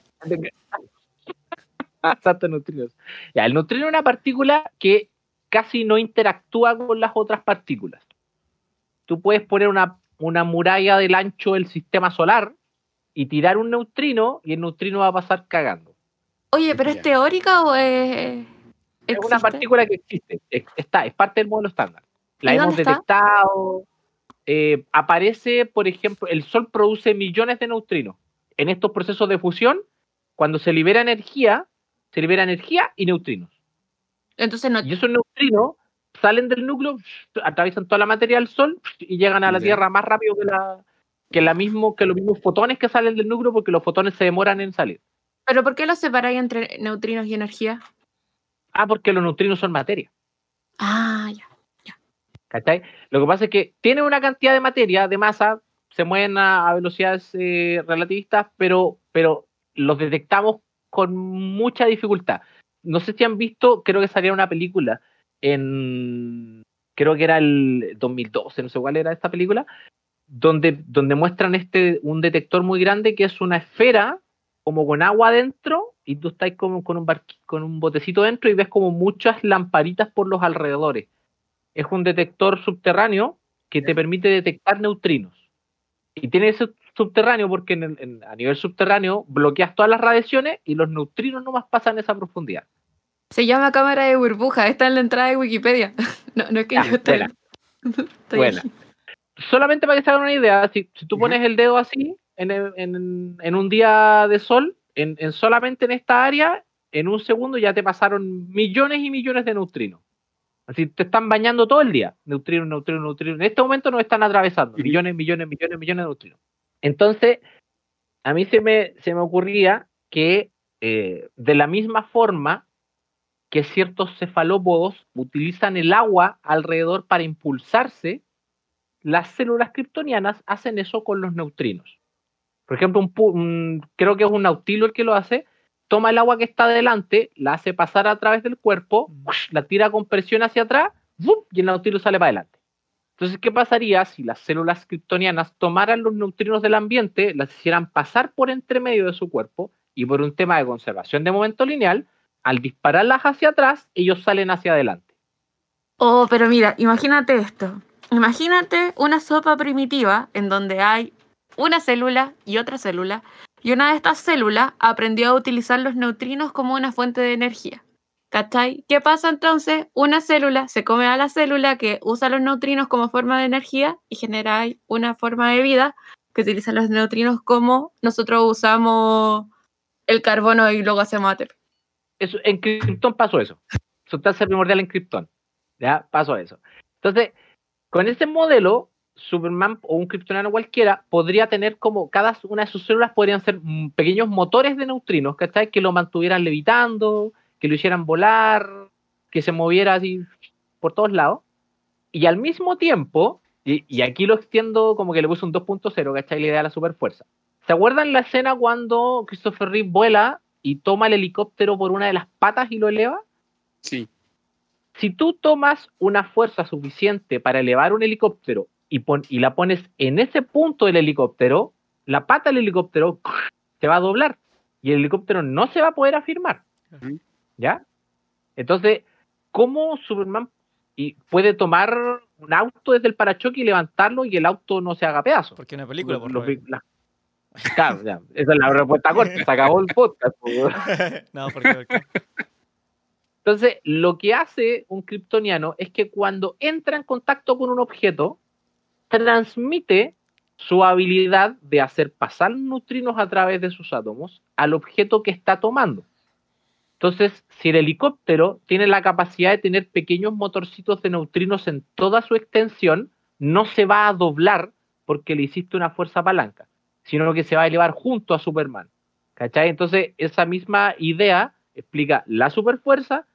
Exacto, neutrinos. Ya, el neutrino es una partícula que casi no interactúa con las otras partículas. Tú puedes poner una, una muralla del ancho del sistema solar y tirar un neutrino y el neutrino va a pasar cagando. Oye, ¿pero es teórica o es.? Es una partícula que existe, es- está, es parte del modelo estándar. La ¿Y hemos detectado. eh, aparece, por ejemplo, el Sol produce millones de neutrinos. En estos procesos de fusión, cuando se libera energía, se libera energía y neutrinos. Entonces no. Y esos neutrinos salen del núcleo, atraviesan toda la materia del Sol y llegan a la Ya. Tierra más rápido que, la, que, la mismo, que los mismos fotones que salen del núcleo porque los fotones se demoran en salir. ¿Pero por qué lo separáis entre neutrinos y energía? Ah, porque los neutrinos son materia. Ah, ya. ¿Cachai? Lo que pasa es que tienen una cantidad de materia, de masa, se mueven a, a velocidades eh, relativistas, pero, pero los detectamos con mucha dificultad. No sé si han visto, creo que salía una película en, creo que era el 2012, no sé cuál era esta película, donde, donde muestran este, un detector muy grande que es una esfera como con agua adentro y tú estás como con un, barqui- con un botecito dentro y ves como muchas lamparitas por los alrededores es un detector subterráneo que te permite detectar neutrinos. Y tiene ese subterráneo porque en el- en- a nivel subterráneo bloqueas todas las radiaciones y los neutrinos nomás pasan esa profundidad. Se llama cámara de burbuja. Está en la entrada de Wikipedia. No, no es que Ya, yo esté. Solamente para que se hagan una idea, si, si tú pones el dedo así en, el- en- en un día de sol, en, en solamente en esta área, en un segundo ya te pasaron millones y millones de neutrinos. Así te están bañando todo el día. Neutrinos, neutrinos, neutrinos. En este momento nos están atravesando. Millones, millones, millones, millones de neutrinos. Entonces, a mí se me, se me ocurría que eh, de la misma forma que ciertos cefalópodos utilizan el agua alrededor para impulsarse, las células kryptonianas hacen eso con los neutrinos. Por ejemplo, un un- creo que es un nautilo el que lo hace, toma el agua que está adelante, la hace pasar a través del cuerpo, Mm. la tira con presión hacia atrás, y el Nautilus sale para adelante. Entonces, ¿qué pasaría si las células kryptonianas tomaran los neutrinos del ambiente, las hicieran pasar por entre medio de su cuerpo y por un tema de conservación de momento lineal, al dispararlas hacia atrás, ellos salen hacia adelante? Oh, pero mira, imagínate esto. Imagínate una sopa primitiva en donde hay una célula y otra célula, y una de estas células aprendió a utilizar los neutrinos como una fuente de energía. ¿Cachai? ¿Qué pasa entonces? Una célula se come a la célula que usa los neutrinos como forma de energía y genera una forma de vida que utiliza los neutrinos como nosotros usamos el carbono y luego hacemos ATP. Eso, en Krypton pasó eso. Sustancia primordial en Krypton. Pasó eso. Entonces, con ese modelo, Superman o un kryptoniano cualquiera podría tener como cada una de sus células podrían ser pequeños motores de neutrinos, ¿cachai? Que lo mantuvieran levitando, que lo hicieran volar, que se moviera así por todos lados. Y al mismo tiempo, y, y aquí lo extiendo como que le puse un 2.0, ¿cachai? La idea de la superfuerza. ¿Se acuerdan la escena cuando Christopher Reeve vuela y toma el helicóptero por una de las patas y lo eleva? Sí. Si tú tomas una fuerza suficiente para elevar un helicóptero y, pon- y la pones en ese punto del helicóptero, la pata del helicóptero se va a doblar y el helicóptero no se va a poder afirmar. ¿Ya? Entonces, ¿cómo Superman y puede tomar un auto desde el parachoque y levantarlo y el auto no se haga pedazo? Porque una película, por Los- la- Claro, ya, esa es la respuesta corta, se acabó el podcast. po. no, porque, porque- Entonces, lo que hace un kryptoniano es que cuando entra en contacto con un objeto, transmite su habilidad de hacer pasar neutrinos a través de sus átomos al objeto que está tomando. Entonces, si el helicóptero tiene la capacidad de tener pequeños motorcitos de neutrinos en toda su extensión, no se va a doblar porque le hiciste una fuerza palanca, sino que se va a elevar junto a Superman. ¿Cachai? Entonces, esa misma idea explica la superfuerza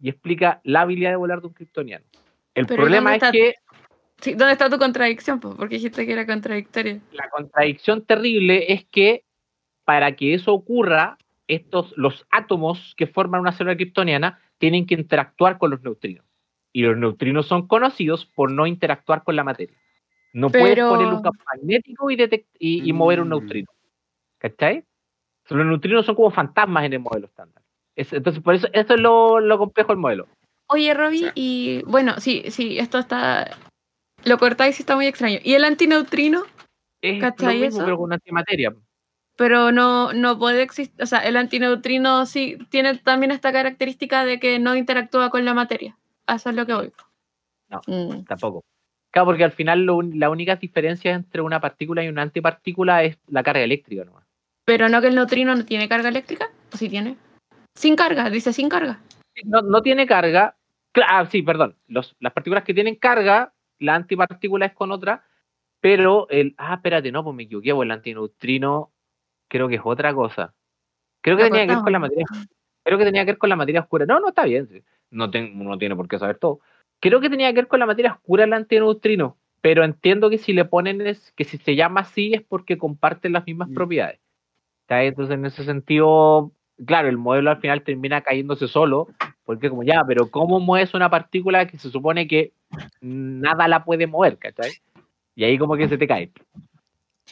y explica la habilidad de volar de un kryptoniano. El Pero problema ¿dónde es está- que Sí, ¿Dónde está tu contradicción? po? Porque dijiste que era contradictoria. la contradicción terrible es que para que eso ocurra, estos, los átomos que forman una célula kryptoniana tienen que interactuar con los neutrinos. Y los neutrinos son conocidos por no interactuar con la materia. No puedes poner un campo magnético y, detect- y, y mover un Mm. neutrino. ¿Cachai? Los neutrinos son como fantasmas en el modelo estándar. Es- entonces, por eso, eso es lo, lo complejo del modelo. Oye, Robbie, Sí. y bueno, sí, sí, esto está. Lo cortáis y está muy extraño. ¿Y el antineutrino? Es ¿Cachai lo mismo, eso? pero con antimateria. Pero no, no puede existir. O sea, el antineutrino sí tiene también esta característica de que no interactúa con la materia. Eso es lo que voy. No. Mm. Tampoco. Claro, porque al final lo la única diferencia entre una partícula y una antipartícula es la carga eléctrica nomás. Pero no que el neutrino no tiene carga eléctrica. ¿O sí tiene? Sin carga, dice sin carga. No, no tiene carga. Ah, sí, perdón. Los- las partículas que tienen carga, la antipartícula es con otra, pero el. Ah, espérate, no, pues me equivoqué, pues el antineutrino creo que es otra cosa. Creo que tenía que ver con la materia. Creo que tenía que ver con la materia oscura. No, no está bien. sí. No, ten- no tiene por qué saber todo. Creo que tenía que ver con la materia oscura el antineutrino, pero entiendo que si le ponen es que si se llama así es porque comparten las mismas Mm. propiedades. Entonces, en ese sentido, claro, el modelo al final termina cayéndose solo, porque como ya, pero ¿cómo mueves una partícula que se supone que nada la puede mover, ¿cachai? Y ahí como que se te cae.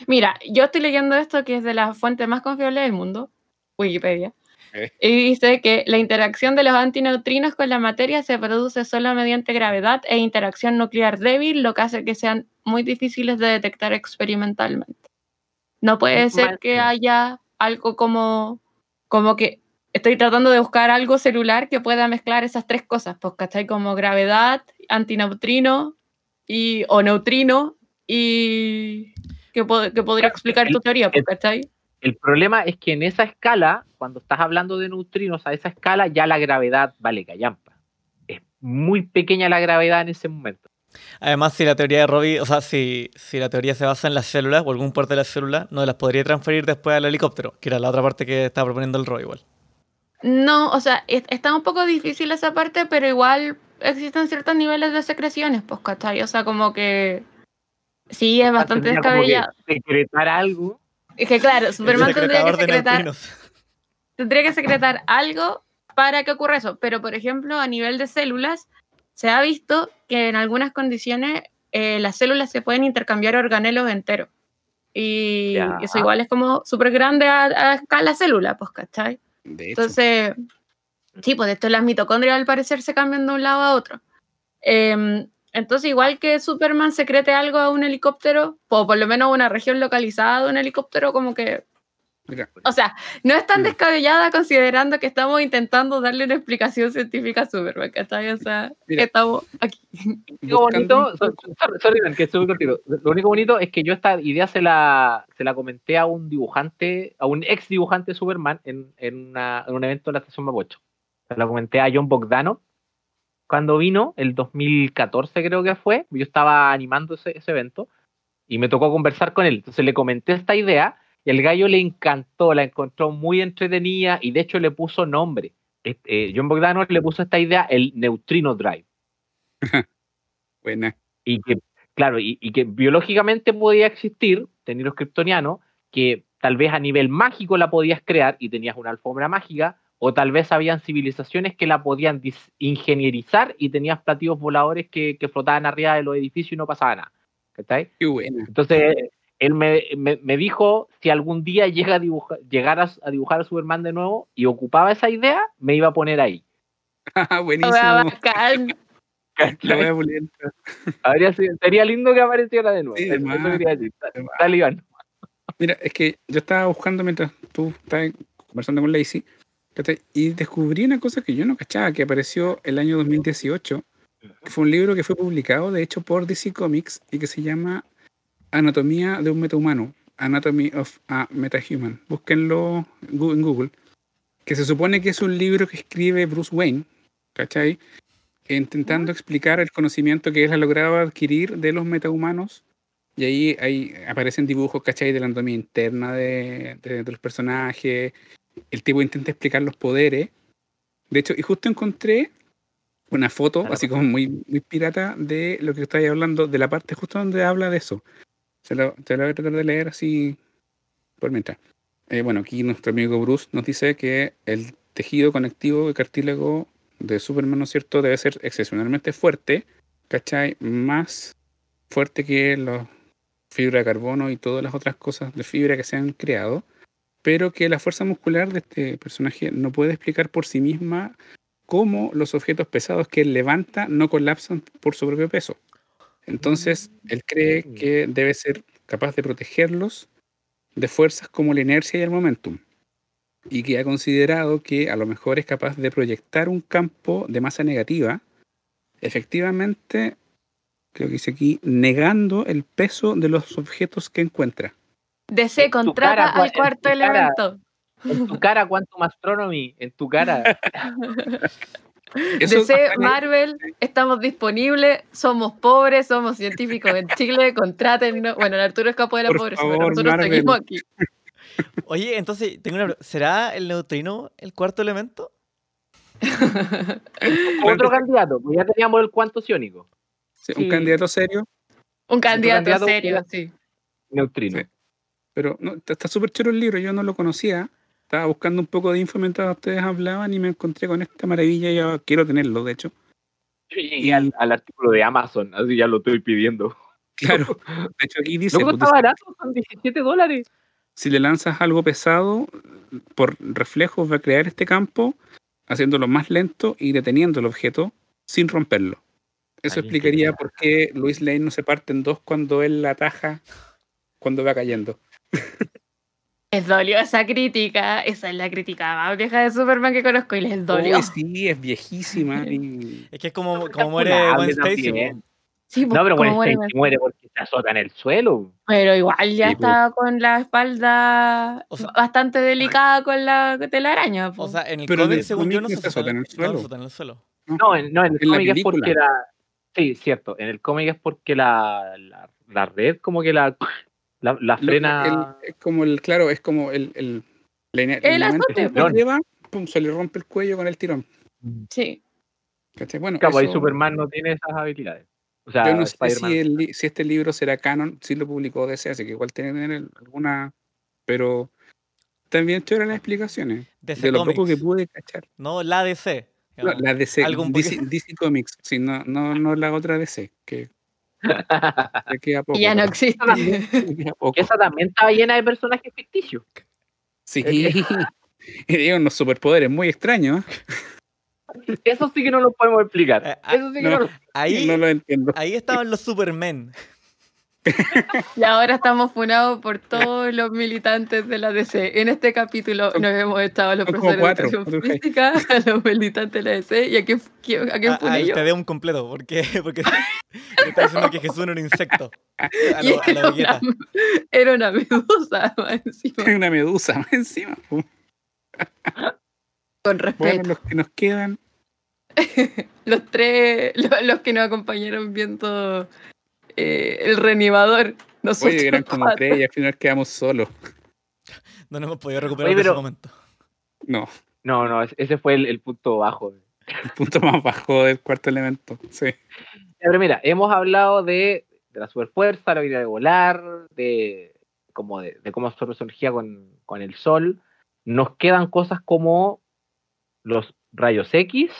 Mira, yo estoy leyendo esto que es de la fuente más confiable del mundo, Wikipedia. Eh. Y dice que la interacción de los antineutrinos con la materia se produce solo mediante gravedad e interacción nuclear débil, lo que hace que sean muy difíciles de detectar experimentalmente. No puede ser Mal- que haya algo como, como que estoy tratando de buscar algo celular que pueda mezclar esas tres cosas, pues, ¿cachai? Como gravedad, antineutrino y, o neutrino y que, po- que podría explicar tu el- teoría, pues, el- ¿cachai? El problema es que en esa escala, cuando estás hablando de neutrinos a esa escala, ya la gravedad vale callampa. Es muy pequeña la gravedad en ese momento. Además, si la teoría de Robbie, o sea, si, si la teoría se basa en las células o algún parte de las células, no las podría transferir después al helicóptero, que era la otra parte que estaba proponiendo el Robbie igual. No, o sea, es- está un poco difícil esa parte, pero igual existen ciertos niveles de secreciones, pues, ¿cachai? O sea, como que sí, es bastante descabellado. Secretar algo. Es que claro, Superman tendría que de secretar, tendría que secretar algo para que ocurra eso. Pero, por ejemplo, a nivel de células, se ha visto que en algunas condiciones eh, las células se pueden intercambiar organelos enteros. Y Ya. eso igual es como súper grande a, a escala célula, pues, ¿cachai? De hecho, Entonces, sí, pues esto las mitocondrias al parecer se cambian de un lado a otro. Em, entonces, igual que Superman secrete algo a un helicóptero, o por lo menos a una región localizada de un helicóptero, como que, o sea, no es tan descabellada considerando que estamos intentando darle una explicación científica a Superman, ¿cachai? O sea, Mira. estamos aquí. Lo bonito, sorry, sorry, que estuve contigo. Lo único bonito es que yo esta idea se la, se la comenté a un dibujante, a un ex dibujante de Superman en, en, una- en un evento de la estación Mapocho. Se la comenté a John Bogdano cuando vino, el 2014 creo que fue. Yo estaba animando ese, ese evento y me tocó conversar con él. Entonces le comenté esta idea y el gallo le encantó, la encontró muy entretenida y de hecho le puso nombre. Este, John Bogdano le puso esta idea el Neutrino Drive buena. y que, claro, y, y que biológicamente podía existir, tener los kryptonianos, que tal vez a nivel mágico la podías crear y tenías una alfombra mágica, o tal vez habían civilizaciones que la podían ingenierizar y tenías platillos voladores que, que flotaban arriba de los edificios y no pasaba nada. ¿cachai? Qué buena. Entonces, él me, me- me dijo si algún día llega a dibujar, llegara a dibujar a Superman de nuevo y ocupaba esa idea, me iba a poner ahí. Ah, buenísimo. Bacán. Voy a. Habría sería lindo que apareciera de nuevo. Sí, Eso- eso además. quería decir. Dale, Iván. Mira, es que yo estaba buscando mientras tú estabas conversando con Lacey. Y descubrí una cosa que yo no cachaba, que apareció el año 2018, que fue un libro que fue publicado, de hecho, por DC Comics y que se llama Anatomía de un metahumano, Anatomy of a Metahuman. Búsquenlo en Google, que se supone que es un libro que escribe Bruce Wayne, ¿cachai? Intentando explicar el conocimiento que él ha logrado adquirir de los metahumanos y ahí, ahí aparecen dibujos, ¿cachai? De la anatomía interna de, de- de los personajes. El tipo intenta explicar los poderes. De hecho, y justo encontré una foto, Claro. así como muy, muy pirata, de lo que estáis hablando, de la parte justo donde habla de eso. Se lo, te lo voy a tratar de leer así por mientras. Eh, bueno, aquí nuestro amigo Bruce nos dice que el tejido conectivo de cartílago de Superman, ¿no es cierto?, debe ser excepcionalmente fuerte, ¿cachai? Más fuerte que los fibra de carbono y todas las otras cosas de fibra que se han creado, pero que la fuerza muscular de este personaje no puede explicar por sí misma cómo los objetos pesados que él levanta no colapsan por su propio peso. Entonces, él cree Mm. que debe ser capaz de protegerlos de fuerzas como la inercia y el momentum. Y que ha considerado que a lo mejor es capaz de proyectar un campo de masa negativa, efectivamente, creo que dice aquí, negando el peso de los objetos que encuentra. DC contrata cara, al en cuarto cara. elemento. En tu cara, Quantum Astronomy, en tu cara. Eso DC, Marvel, estamos disponibles, somos pobres, somos científicos en Chile, contrátennos. Bueno, el Arturo escapó de la Por pobreza, pero favor, nosotros Marvel. seguimos aquí. Oye, entonces, tengo una pregunta. ¿Será el neutrino el cuarto elemento? Otro candidato, pues ya teníamos el cuanto ciónico, sí, un Sí. candidato serio, Un candidato, candidato serio, sí. neutrino. Sí. Pero no, está súper chulo el libro, yo no lo conocía. Estaba buscando un poco de info mientras ustedes hablaban y me encontré con esta maravilla y yo quiero tenerlo, de hecho. Yo llegué al, al artículo de Amazon, así ya lo estoy pidiendo. Claro, de hecho aquí dice, pues, está barato, son 17 dólares. si le lanzas algo pesado, por reflejos va a crear este campo, haciéndolo más lento y deteniendo el objeto sin romperlo. Eso explicaría por qué Luis Lane no se parte en dos cuando él la ataja cuando va cayendo. Les dolió esa crítica, esa es la crítica más vieja de Superman que conozco y les dolió. Uy, sí, es viejísima. y- Es que es como, como muere Gwen Stacy. Sí, pues, No, pero Gwen muere Stacy muere porque se azota en el suelo. Pero igual ya Sí, pues. está con la espalda O sea- bastante delicada con la telaraña. O po. sea, en el Pero en cómic, el según yo, no no se se azota en el no, no suelo. se azota en el suelo. No, en, no, en el cómic es porque la. Sí, cierto. En el cómic es porque la, la, la red, como que la, la, la lo- frena. el- es como el, claro, es como el, el, El azote, que lleva, pum, se le rompe el cuello con el tirón. Sí. ¿cachai? Bueno, Claro, ahí eso- Superman no tiene esas habilidades. O sea, Yo no sé si, el si este libro será canon, si lo publicó DC, así que igual tiene que tener alguna. Pero bien choras las explicaciones. DC De lo poco Comics. que pude cachar. No, la DC. No, la DC, DC, DC Comics, sí, no, no, no la otra DC, que poco. Y ya no existe. poco. Esa también estaba llena de personajes ficticios. Sí. Y digo, unos superpoderes muy extraños. Eso sí que no lo podemos explicar. Eh, ah, Eso sí que no. no lo- Ahí, No lo entiendo. ahí estaban los Supermen. Y ahora estamos funados por todos los militantes de la DC. En este capítulo Son- nos hemos echado a los profesores de cuatro, educación ¿no? física, a los militantes de la DC. ¿Y a quién, a quién A- Al yo? TD un completo. Porque, porque me está diciendo que Jesús era un insecto. A lo, a era, lo una, era una medusa, más encima. Hay una medusa más encima. Con Bueno, respeto. los que nos quedan. Los tres, lo- los, que nos acompañaron viendo eh, el reanimador. Nosotros Oye, eran como cuatro. tres y al final quedamos solos. No nos hemos podido recuperar Oye, de ese momento. No, No, no, ese- ese fue el, el punto bajo. el punto más bajo del cuarto elemento. Sí. Pero mira, hemos hablado de, de la superfuerza, la habilidad de volar, de, como de, de cómo absorbe su energía con, con el sol. Nos quedan cosas como los rayos X,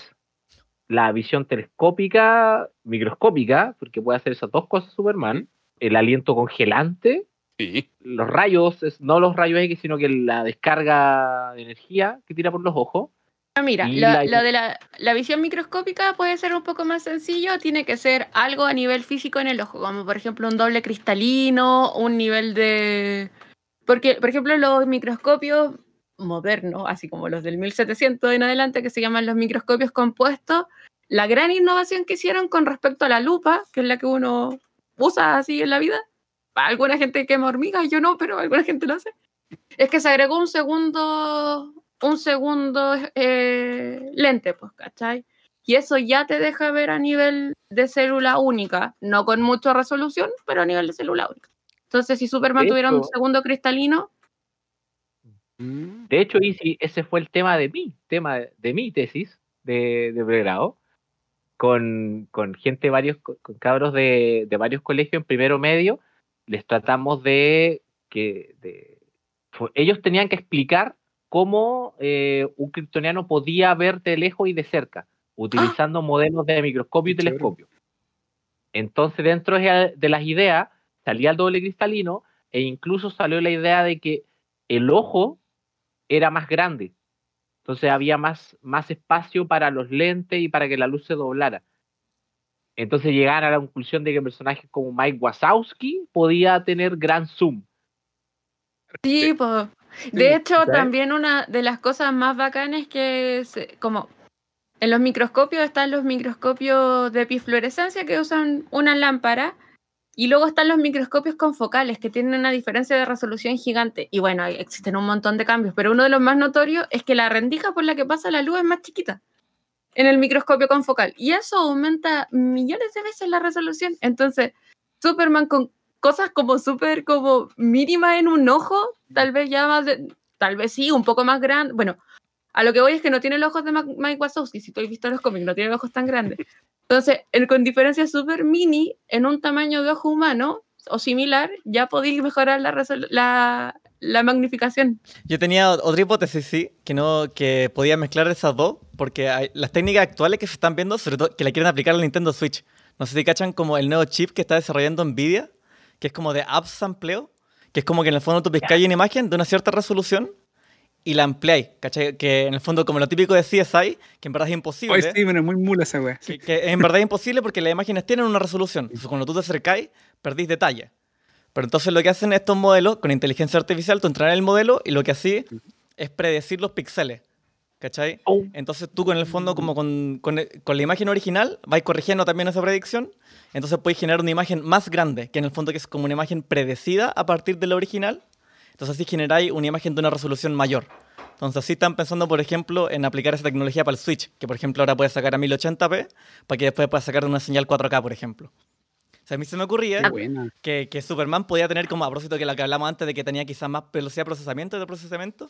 la visión telescópica, microscópica, porque puede hacer esas dos cosas Superman, el aliento congelante, Sí. los rayos, no los rayos X, sino que la descarga de energía que tira por los ojos. Ah, Mira, lo, la- lo de la, la visión microscópica puede ser un poco más sencillo, tiene que ser algo a nivel físico en el ojo, como por ejemplo un doble cristalino, un nivel de... Porque, por ejemplo, los microscopios modernos, así como los del 1700 en adelante, que se llaman los microscopios compuestos, la gran innovación que hicieron con respecto a la lupa, que es la que uno usa así en la vida, alguna gente quema hormigas, yo no, pero alguna gente lo hace, es que se agregó un segundo un segundo eh, lente, pues, ¿cachai? Y eso ya te deja ver a nivel de célula única, no con mucha resolución, pero a nivel de célula única. Entonces, si Superman De tuviera un segundo cristalino, Mm. De hecho, Easy, ese fue el tema de mi, tema de, de mi tesis de, de pregrado, con, con gente, varios, con, con cabros de, de varios colegios en primero medio, les tratamos de que fue- ellos tenían que explicar cómo eh, un kryptoniano podía ver de lejos y de cerca, utilizando modelos de microscopio y Qué chévere. telescopio. Entonces, dentro de de las ideas, salía el doble cristalino e incluso salió la idea de que el ojo era más grande. Entonces había más, más espacio para los lentes y para que la luz se doblara. Entonces llegaron a la conclusión de que personajes como Mike Wazowski podía tener gran zoom. sí, pues. De hecho, ¿sabes? también una de las cosas más bacanas que, se- como en los microscopios están los microscopios de epifluorescencia que usan una lámpara y luego están los microscopios confocales que tienen una diferencia de resolución gigante. Y bueno, existen un montón de cambios, pero uno de los más notorios es que la rendija por la que pasa la luz es más chiquita en el microscopio confocal y eso aumenta millones de veces la resolución. Entonces, Superman con cosas como súper como mínimas en un ojo, tal vez ya más de, tal vez sí, un poco más grande. Bueno, a lo que voy es que no tiene los ojos de Mike Wazowski, si tú has visto los cómics, no tiene los ojos tan grandes. Entonces, en- con diferencia súper mini, en un tamaño de ojo humano o similar, ya podéis mejorar la, la, la magnificación. Yo tenía otra hipótesis, sí, que no que podía mezclar esas dos, porque hay- las técnicas actuales que se están viendo, sobre todo que la quieren aplicar al Nintendo Switch. No sé si cachan como el nuevo chip que está desarrollando Nvidia, que es como de upsampleo, que es como que en el fondo tú pescáis una imagen de una cierta resolución y la ampliáis, ¿cachai? Que en el fondo como lo típico de CSI, que en verdad es imposible. Oye, sí, pero es muy mula esa weá. Que, que en verdad es imposible porque las imágenes tienen una resolución. Entonces, cuando tú te acercáis, perdís detalle. Pero entonces lo que hacen estos modelos, con inteligencia artificial, tú entrenas el modelo y lo que así es predecir los píxeles. ¿Cachai? Oh. Entonces tú con el fondo, como con, con, con la imagen original, vais corrigiendo también esa predicción. Entonces puedes generar una imagen más grande, que en el fondo que es como una imagen predecida a partir de la original. Entonces así generáis una imagen de una resolución mayor. Entonces así están pensando, por ejemplo, en aplicar esa tecnología para el Switch, que por ejemplo ahora puede sacar a 1080p, para que después pueda sacar una señal 4K, por ejemplo. O sea, a mí se me ocurría que, que Superman podía tener, como a propósito que lo que hablamos antes de que tenía quizás más velocidad de procesamiento y de procesamiento,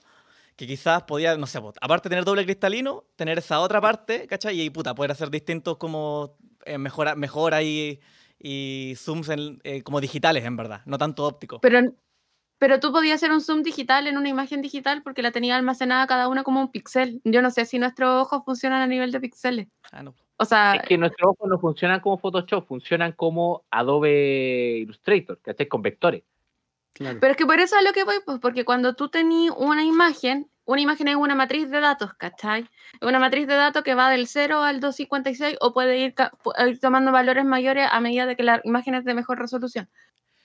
que quizás podía, no sé, po, aparte de tener doble cristalino, tener esa otra parte, ¿cachai? Y puta, poder hacer distintos como eh, mejora, mejora y, y zooms en- eh, como digitales, en verdad, no tanto ópticos. Pero, Pero tú podías hacer un zoom digital en una imagen digital porque la tenía almacenada cada una como un pixel. Yo no sé si nuestros ojos funcionan a nivel de píxeles. Ah, no. O sea, Es que nuestros ojos no funcionan como Photoshop, funcionan como Adobe Illustrator, ¿cachai? Con vectores. Claro. pero es que por eso es lo que voy, pues, porque cuando tú tenías una imagen, una imagen es una matriz de datos, ¿cachai? Una matriz de datos que va del 0 al 256 o puede ir, ir tomando valores mayores a medida de que la imagen es de mejor resolución.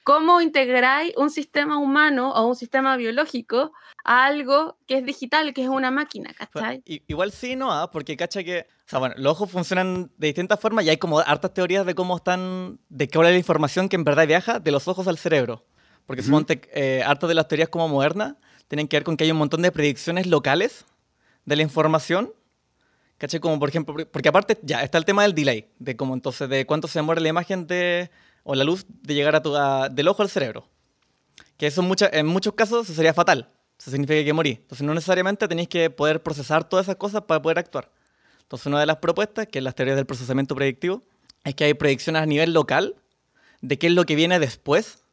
¿Cómo integráis un sistema humano o un sistema biológico a algo que es digital, que es una máquina, ¿cachai? Igual sí, no, ah, porque cacha que. O sea, bueno, los ojos funcionan de distintas formas y hay como hartas teorías de cómo están. de cuál es la información que en verdad viaja de los ojos al cerebro. Porque suponte, eh, hartas de las teorías como modernas tienen que ver con que hay un montón de predicciones locales de la información. ¿Cachai? Como por ejemplo, por- porque aparte ya está el tema del delay, de cómo entonces, de cuánto se demora la imagen de, o la luz de llegar a tu, a- del ojo al cerebro. Que eso en, mucha- en muchos casos eso sería fatal. Eso significa que morí. Entonces no necesariamente tenéis que poder procesar todas esas cosas para poder actuar. Entonces una de las propuestas, que es las teorías del procesamiento predictivo, es que hay predicciones a nivel local de qué es lo que viene después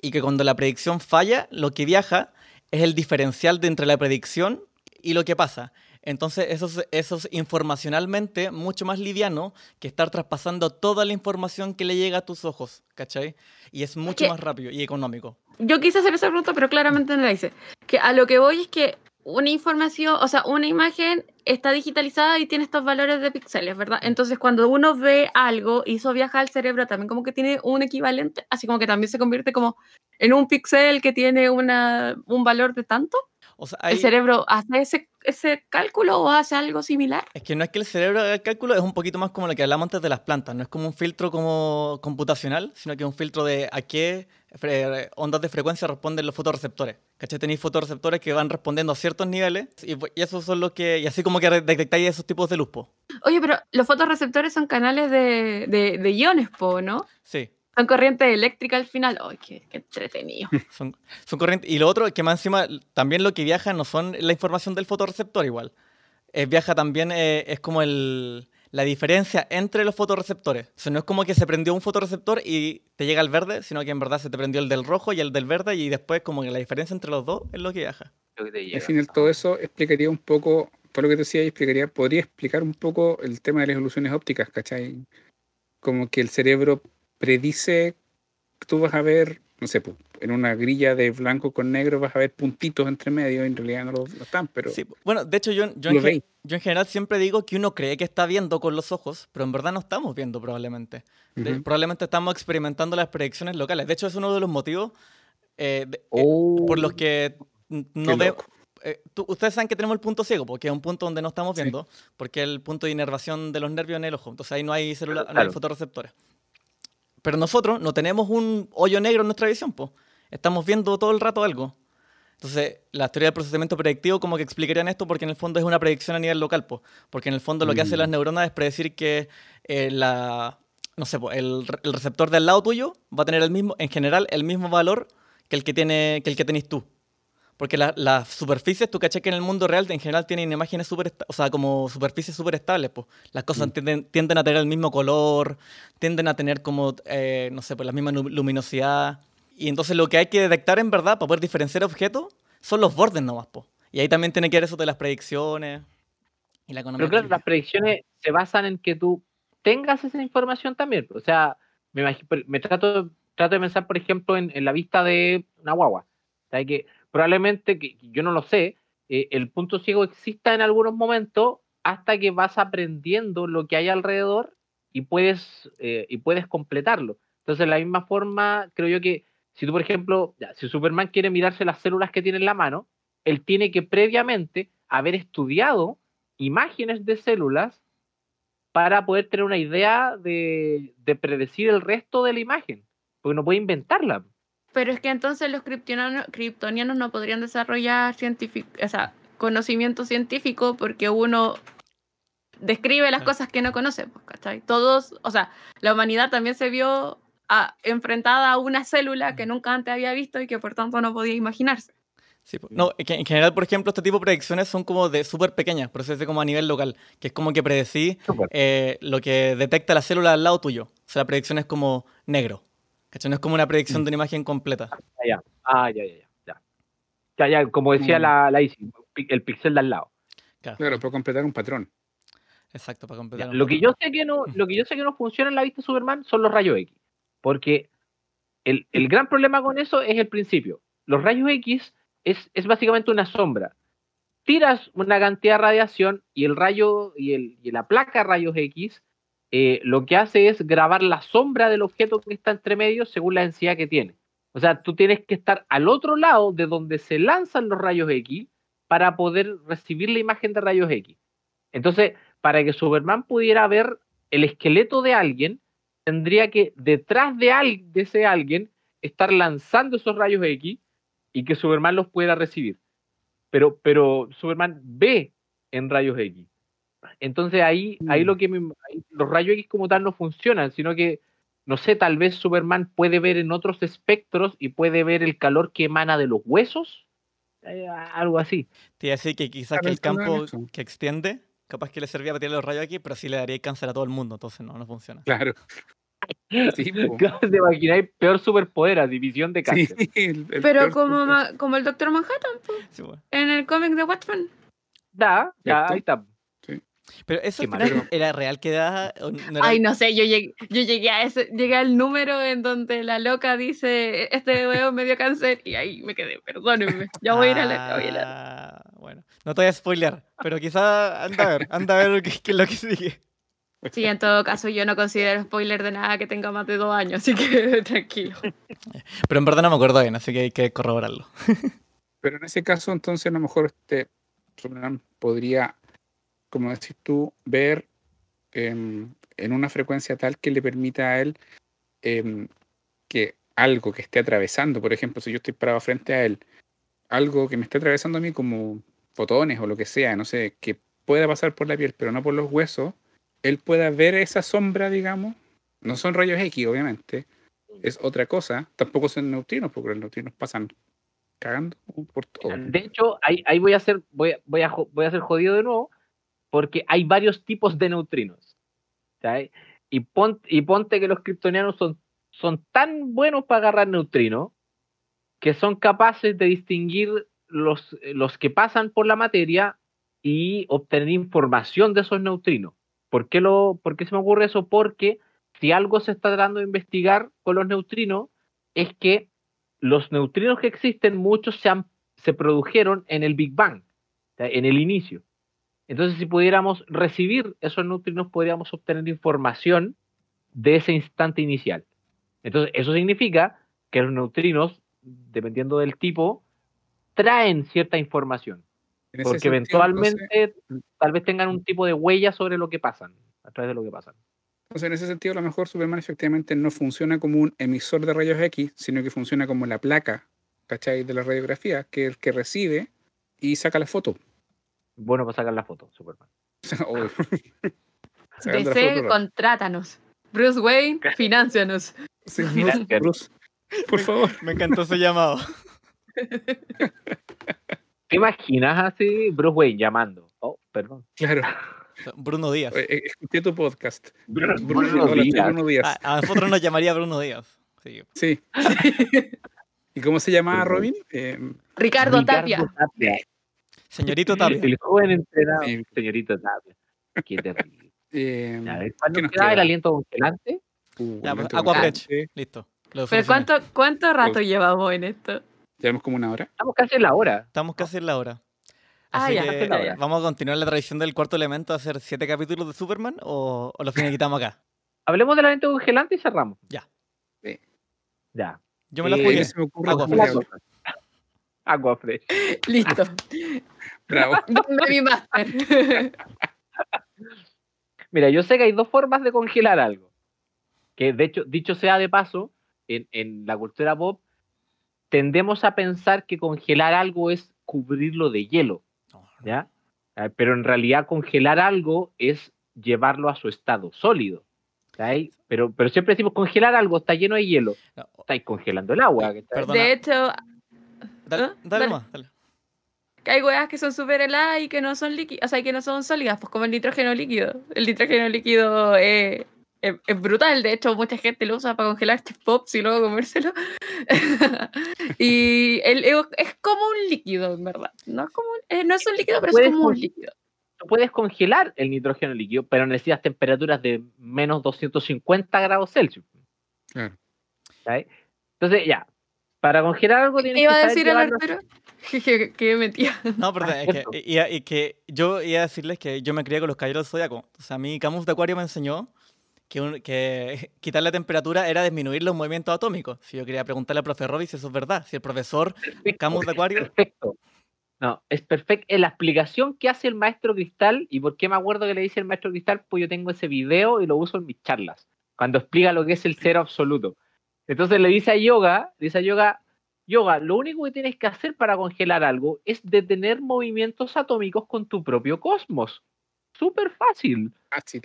y que cuando la predicción falla, lo que viaja es el diferencial de entre la predicción y lo que pasa. Entonces eso es, eso es informacionalmente mucho más liviano que estar traspasando toda la información que le llega a tus ojos, ¿cachai? Y es mucho que- más rápido y económico. Yo quise hacer esa pregunta, pero claramente no la hice. Que a lo que voy es que una información, o sea, una imagen está digitalizada y tiene estos valores de píxeles, ¿verdad? Entonces, cuando uno ve algo y eso viaja al cerebro, también como que tiene un equivalente, así como que también se convierte como en un píxel que tiene una, un valor de tanto. O sea, ¿El cerebro hace ese, ese cálculo o hace algo similar? Es que no es que el cerebro haga el cálculo, es un poquito más como lo que hablamos antes de las plantas. No es como un filtro como computacional, sino que es un filtro de a qué ondas de frecuencia responden los fotorreceptores. ¿Cachai? Tenéis fotorreceptores que van respondiendo a ciertos niveles y, y esos son los que. Y así como que detectáis esos tipos de luz, po. Oye, pero los fotorreceptores son canales de, de, de iones, po, ¿no? Sí. Son corriente eléctrica al final. ¡Ay, qué, qué entretenido! Son, son corrientes. Y lo otro es que más encima, también lo que viaja no son la información del fotorreceptor igual. Eh, viaja también, eh, es como el, la diferencia entre los fotorreceptores. O sea, no es como que se prendió un fotorreceptor y te llega el verde, sino que en verdad se te prendió el del rojo y el del verde y después como que la diferencia entre los dos es lo que viaja. Lo que te Al final todo eso explicaría un poco, por lo que te decía, explicaría, podría explicar un poco el tema de las ilusiones ópticas, ¿cachai? Como que el cerebro predice, tú vas a ver, no sé, pu, en una grilla de blanco con negro vas a ver puntitos entre medio, y en realidad no lo, lo están, pero Sí, bueno, de hecho yo, yo, en, yo en general siempre digo que uno cree que está viendo con los ojos, pero en verdad no estamos viendo probablemente. De- Ujú. Probablemente estamos experimentando las predicciones locales. De hecho es uno de los motivos eh, de- eh, Oh, por los que no veo. eh, tú- ustedes saben que tenemos el punto ciego, porque es un punto donde no estamos Sí. viendo, porque es el punto de inervación de los nervios en el ojo. Entonces ahí no hay células, no hay Claro. fotorreceptores. Pero nosotros no tenemos un hoyo negro en nuestra visión, pues. Estamos viendo todo el rato algo. Entonces, la teoría del procesamiento predictivo como que explicarían esto porque en el fondo es una predicción a nivel local, po. porque en el fondo lo que hacen las Mm. neuronas es predecir que eh, la, no sé, po, el receptor del lado tuyo va a tener el mismo, en general, el mismo valor que el que, tiene, que el que tenés tú. Porque la- las superficies, tú caché que en el mundo real en general tienen imágenes súper, o sea, como superficies súper estables, pues. Las cosas Mm. tienden, tienden a tener el mismo color, tienden a tener como, eh, no sé, pues la misma luminosidad. Y entonces lo que hay que detectar en verdad para poder diferenciar objetos son los bordes nomás, po. Y ahí también tiene que ver eso de las predicciones y la economía. Pero claro, las predicciones se basan en que tú tengas esa información también. O sea, me, imagi- me trato, trato de pensar, por ejemplo, en, en la vista de una guagua. O sea, que probablemente, que yo no lo sé, eh, el punto ciego exista en algunos momentos hasta que vas aprendiendo lo que hay alrededor y puedes, eh, y puedes completarlo. Entonces, de la misma forma, creo yo que si tú, por ejemplo, si Superman quiere mirarse las células que tiene en la mano, él tiene que previamente haber estudiado imágenes de células para poder tener una idea de, de predecir el resto de la imagen, porque no puede inventarla. Pero es que entonces los kryptonianos, kryptonianos no podrían desarrollar científico, o sea, conocimiento científico porque uno describe las Ah. cosas que no conoce, pues, ¿cachai? Todos, o sea, la humanidad también se vio a- enfrentada a una célula que nunca antes había visto y que por tanto no podía imaginarse. Sí, no, en general, por ejemplo, este tipo de predicciones son como de súper pequeñas, pero se hace como a nivel local, que es como que predecí eh, lo que detecta la célula al lado tuyo. O sea, la predicción es como negro. ¿Cachai? No es como una predicción Mm. de una imagen completa. Ah, ya, ah, ya, ya, ya, ya. Ya, como decía Mm. la, la Isi, el pixel de al lado. Claro, Claro, puedo completar un patrón. exacto, para Ya, completar. un Lo que patrón. yo sé que no, lo que yo sé que no funciona en la vista de Superman son los rayos X. Porque el, el gran problema con eso es el principio. Los rayos X es, es básicamente una sombra. Tiras una cantidad de radiación y el rayo y, el, y la placa de rayos X eh, lo que hace es grabar la sombra del objeto que está entre medio según la densidad que tiene. O sea, tú tienes que estar al otro lado de donde se lanzan los rayos X para poder recibir la imagen de rayos X. Entonces, para que Superman pudiera ver el esqueleto de alguien, tendría que detrás de, de ese alguien estar lanzando esos rayos X y que Superman los pueda recibir. Pero, pero Superman ve en rayos X. Entonces ahí, ahí Mm. lo que me- ahí los rayos X como tal no funcionan, sino que, no sé, tal vez Superman puede ver en otros espectros y puede ver el calor que emana de los huesos. Eh, algo así. Te iba a decir que quizás que el campo que extiende, capaz que le servía para tirar los rayos aquí, pero sí le daría cáncer a todo el mundo, entonces no, no funciona. Claro. Sí, po. ¿Te imagináis peor superpoder a división de Sí, cáncer? el- el Pero como, ma- como el Doctor Manhattan, Sí, bueno. en el cómic de Watchmen. Da, ya, ahí está. Pero eso Qué al final mal. era real que da. no era- Ay, no sé, yo llegué, yo llegué a ese, llegué al número en donde la loca dice, este weón me dio cáncer, y ahí me quedé, perdónenme, ya voy a ir a ya voy a leer. Ah, Bueno, no te voy a spoilear, pero quizá anda a ver, anda a ver qué, qué es lo que sigue. Sí, en todo caso, yo no considero spoiler de nada que tenga más de dos años, así que tranquilo. Pero en verdad no me acuerdo bien, así que hay que corroborarlo. Pero en ese caso, entonces, a lo mejor este podría, como decís tú, ver em, en una frecuencia tal que le permita a él em, que algo que esté atravesando, por ejemplo, si yo estoy parado frente a él, algo que me esté atravesando a mí como fotones o lo que sea, no sé, que pueda pasar por la piel, pero no por los huesos, él pueda ver esa sombra, digamos. No son rayos X, obviamente. Es otra cosa. Tampoco son neutrinos, porque los neutrinos pasan cagando por todo. De hecho, ahí, ahí voy a ser, voy, voy, a, voy a ser jodido de nuevo, porque hay varios tipos de neutrinos. Y, pon- y ponte que los kryptonianos son, son tan buenos para agarrar neutrinos que son capaces de distinguir los, los que pasan por la materia y obtener información de esos neutrinos. ¿Por qué, lo, ¿Por qué se me ocurre eso? Porque si algo se está tratando de investigar con los neutrinos, es que los neutrinos que existen, muchos se, han- se produjeron en el Big Bang, en el inicio. Entonces, si pudiéramos recibir esos neutrinos, podríamos obtener información de ese instante inicial. Entonces, eso significa que los neutrinos, dependiendo del tipo, traen cierta información. Porque sentido, eventualmente entonces- tal vez tengan un tipo de huella sobre lo que pasan, a través de lo que pasan. Entonces, en ese sentido, a lo mejor Superman efectivamente no funciona como un emisor de rayos X, sino que funciona como la placa, ¿cachai? De la radiografía, que es el que recibe y saca la foto. Bueno, para sacar la foto, Superman. DC, contrátanos. Bruce Wayne, financianos. Sí, Bruce, Bruce, por favor. Me encantó ese llamado. ¿Te imaginas así Bruce Wayne llamando? Oh, perdón. Claro. Bruno Díaz. Eh, eh, Escuché tu podcast. Bruno, Díaz. Bruno Díaz. A, a nosotros nos llamaría Bruno Díaz. Sí. Sí. ¿Y cómo se llamaba. Robin? Eh, Ricardo, Ricardo Tapia. Tapia. Señorito Tapia. El joven entrenado, Sí. señorito Tapia. Qué terrible. eh, A ver, ¿Cuándo ¿qué nos queda el aliento congelante? uh, Ya, pues, Aquafresh. congelante. Listo. Pero. ¿cuánto, ¿cuánto rato llevamos en esto? Llevamos como una hora. Estamos casi en la hora. Estamos casi en la hora. Ah, Así ya, que, la hora. eh, ¿Vamos a continuar la tradición del cuarto elemento a hacer siete capítulos de Superman o, o lo finiquitamos acá? Hablemos del aliento congelante y cerramos. Ya. Sí. Ya. Yo me la Eh, jugué. Se me ocurre Agua. Agua fresh. Listo. Bravo. Dame mi máster. Mira, yo sé que hay dos formas de congelar algo. Que de hecho, dicho sea de paso, en, en la cultura pop, tendemos a pensar que congelar algo es cubrirlo de hielo. ¿ya? Ah, Pero en realidad congelar algo es llevarlo a su estado sólido. Pero, pero siempre decimos congelar algo, está lleno de hielo. Estáis congelando el agua. Perdona. De hecho, Dale, ¿Ah? dale Dale. más, dale. Que hay weas que son súper heladas y que no son líquidas, o sea, que no son sólidas, pues como el nitrógeno líquido. El nitrógeno líquido es, es, es brutal. De hecho, mucha gente lo usa para congelar chips pops y luego comérselo. y el, es como un líquido, en verdad. No es, como, un- eh, no es un líquido, pero es como un líquido. Tú puedes congelar el nitrógeno líquido, pero necesitas temperaturas de menos 250 grados Celsius. Entonces, ya, para congelar algo ¿Qué tienes iba que a decir el llevarlo- Arturo? que, que metía. No, perdón, Ah, es que, iba- y que yo iba a decirles que yo me crié con los caballeros del zodiaco. O sea, a mí Camus de Acuario me enseñó que, un- que quitar la temperatura era disminuir los movimientos atómicos. Si yo quería preguntarle al profe Robbie si eso es verdad. Si el profesor Perfecto, Camus de Acuario. Perfecto. No, es perfecto. Es la explicación que hace el maestro Cristal y por qué me acuerdo que le dice el maestro Cristal, pues yo tengo ese video y lo uso en mis charlas, cuando explica lo que es el cero absoluto. Entonces le dice a Yoga, dice a Yoga, Yoga, lo único que tienes que hacer para congelar algo es detener movimientos atómicos con tu propio cosmos. Súper fácil. Fácil.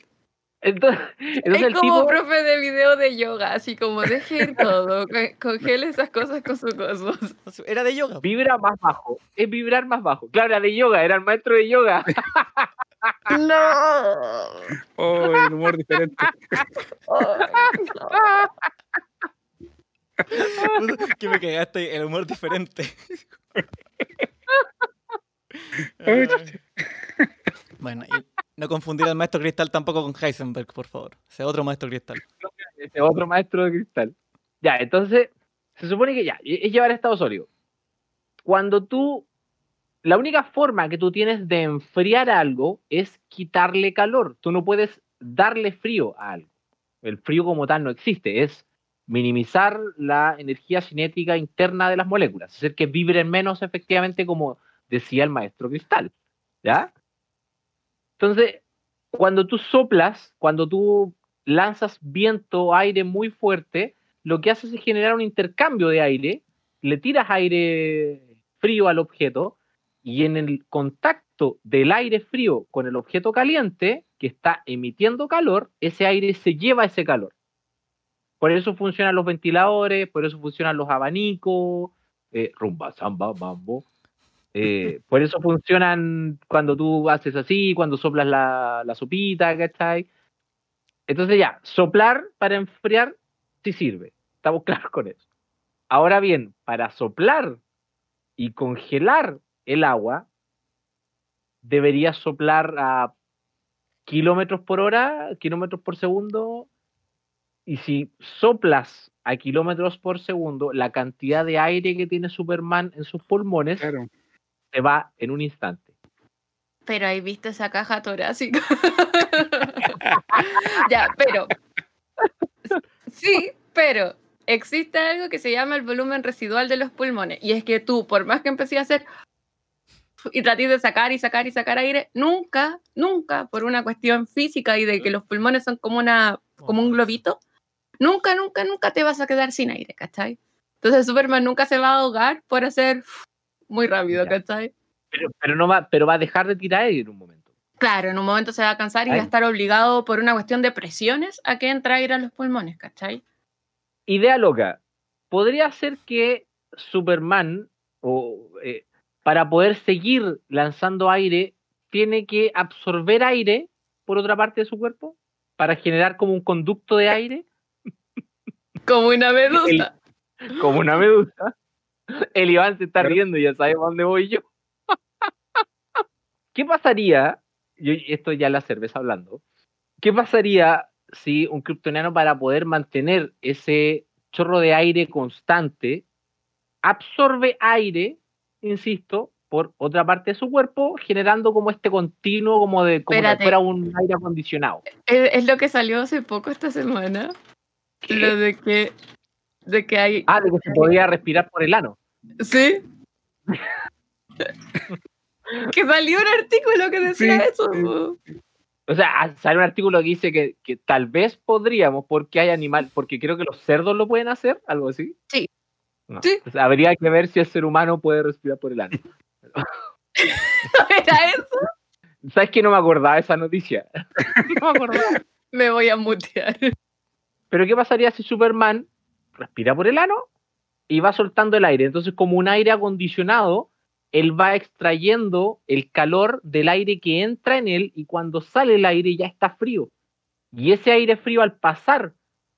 Entonces, entonces es el como tipo, profe de video de yoga, así como deje ir todo, co- congele esas cosas con su cosmos. Era de yoga. vibra más bajo, es vibrar más bajo. Claro, era de yoga, era el maestro de yoga. No. Oh, el humor diferente. Que me cagaste el humor diferente. Bueno, y no confundir al maestro Cristal tampoco con Heisenberg, por favor. Ese otro maestro Cristal. Ese otro maestro de cristal. Ya, entonces, se supone que ya, es llevar a estado sólido. Cuando tú, la única forma que tú tienes de enfriar algo es quitarle calor. Tú no puedes darle frío a algo. El frío como tal no existe, es minimizar la energía cinética interna de las moléculas, hacer que vibren menos efectivamente como decía el maestro cristal. ¿Ya? Entonces, cuando tú soplas, cuando tú lanzas viento aire muy fuerte, lo que haces es generar un intercambio de aire, le tiras aire frío al objeto y en el contacto del aire frío con el objeto caliente que está emitiendo calor, ese aire se lleva ese calor. Por eso funcionan los ventiladores, por eso funcionan los abanicos, eh, rumba, samba, mambo. Eh, por eso funcionan cuando tú haces así, cuando soplas la, la sopita, ¿cachai? Entonces ya, soplar para enfriar sí sirve. Estamos claros con eso. Ahora bien, para soplar y congelar el agua, deberías soplar a kilómetros por hora, kilómetros por segundo. Y si soplas a kilómetros por segundo, la cantidad de aire que tiene Superman en sus pulmones Claro. se va en un instante. Pero ahí viste esa caja torácica. ya, pero. Sí, pero existe algo que se llama el volumen residual de los pulmones. Y es que tú, por más que empecé a hacer y trates de sacar y sacar y sacar aire, nunca, nunca, por una cuestión física y de que los pulmones son como una, como un globito, nunca, nunca, nunca te vas a quedar sin aire, ¿cachai? Entonces Superman nunca se va a ahogar por hacer muy rápido, Ya. ¿cachai? Pero, pero no va, pero va a dejar de tirar aire en un momento. Claro, en un momento se va a cansar y va a estar obligado por una cuestión de presiones a que entre aire a los pulmones, ¿cachai? Idea loca. Podría ser que Superman, o, eh, para poder seguir lanzando aire, tiene que absorber aire por otra parte de su cuerpo para generar como un conducto de aire, Como una medusa. como una medusa. El Iván se está riendo, ya sabe dónde voy yo. ¿Qué pasaría? Yo, esto ya la cerveza hablando. ¿Qué pasaría si un kryptoniano para poder mantener ese chorro de aire constante absorbe aire, insisto, por otra parte de su cuerpo, generando como este continuo, como de como si fuera un aire acondicionado. Es, es lo que salió hace poco esta semana. Lo de que, de que hay. Ah, de que se podía respirar por el ano. ¿Sí? que salió un artículo que decía Sí, eso. O sea, ah, sale un artículo que dice que, que tal vez podríamos, porque hay animal, porque creo que los cerdos lo pueden hacer, algo así. Sí. No. Sí. O sea, habría que ver si el ser humano puede respirar por el ano. ¿Era eso? ¿Sabes que no me acordaba de esa noticia? no me acordaba. Me voy a mutear. Pero ¿qué pasaría si Superman respira por el ano y va soltando el aire? Entonces, como un aire acondicionado, él va extrayendo el calor del aire que entra en él y cuando sale el aire ya está frío. Y ese aire frío al pasar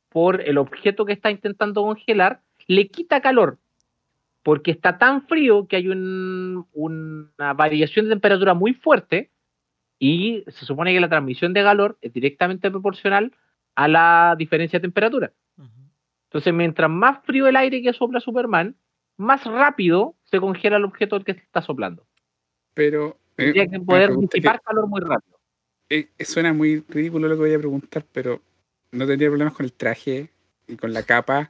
por el objeto que está intentando congelar, le quita calor, porque está tan frío que hay un- una variación de temperatura muy fuerte y se supone que la transmisión de calor es directamente proporcional a la diferencia de temperatura. Entonces, mientras más frío el aire que sopla Superman, más rápido se congela el objeto al que se está soplando. Pero. eh, Tendría que poder que, disipar calor muy rápido. eh, suena muy ridículo lo que voy a preguntar, pero no tendría problemas con el traje y con la capa.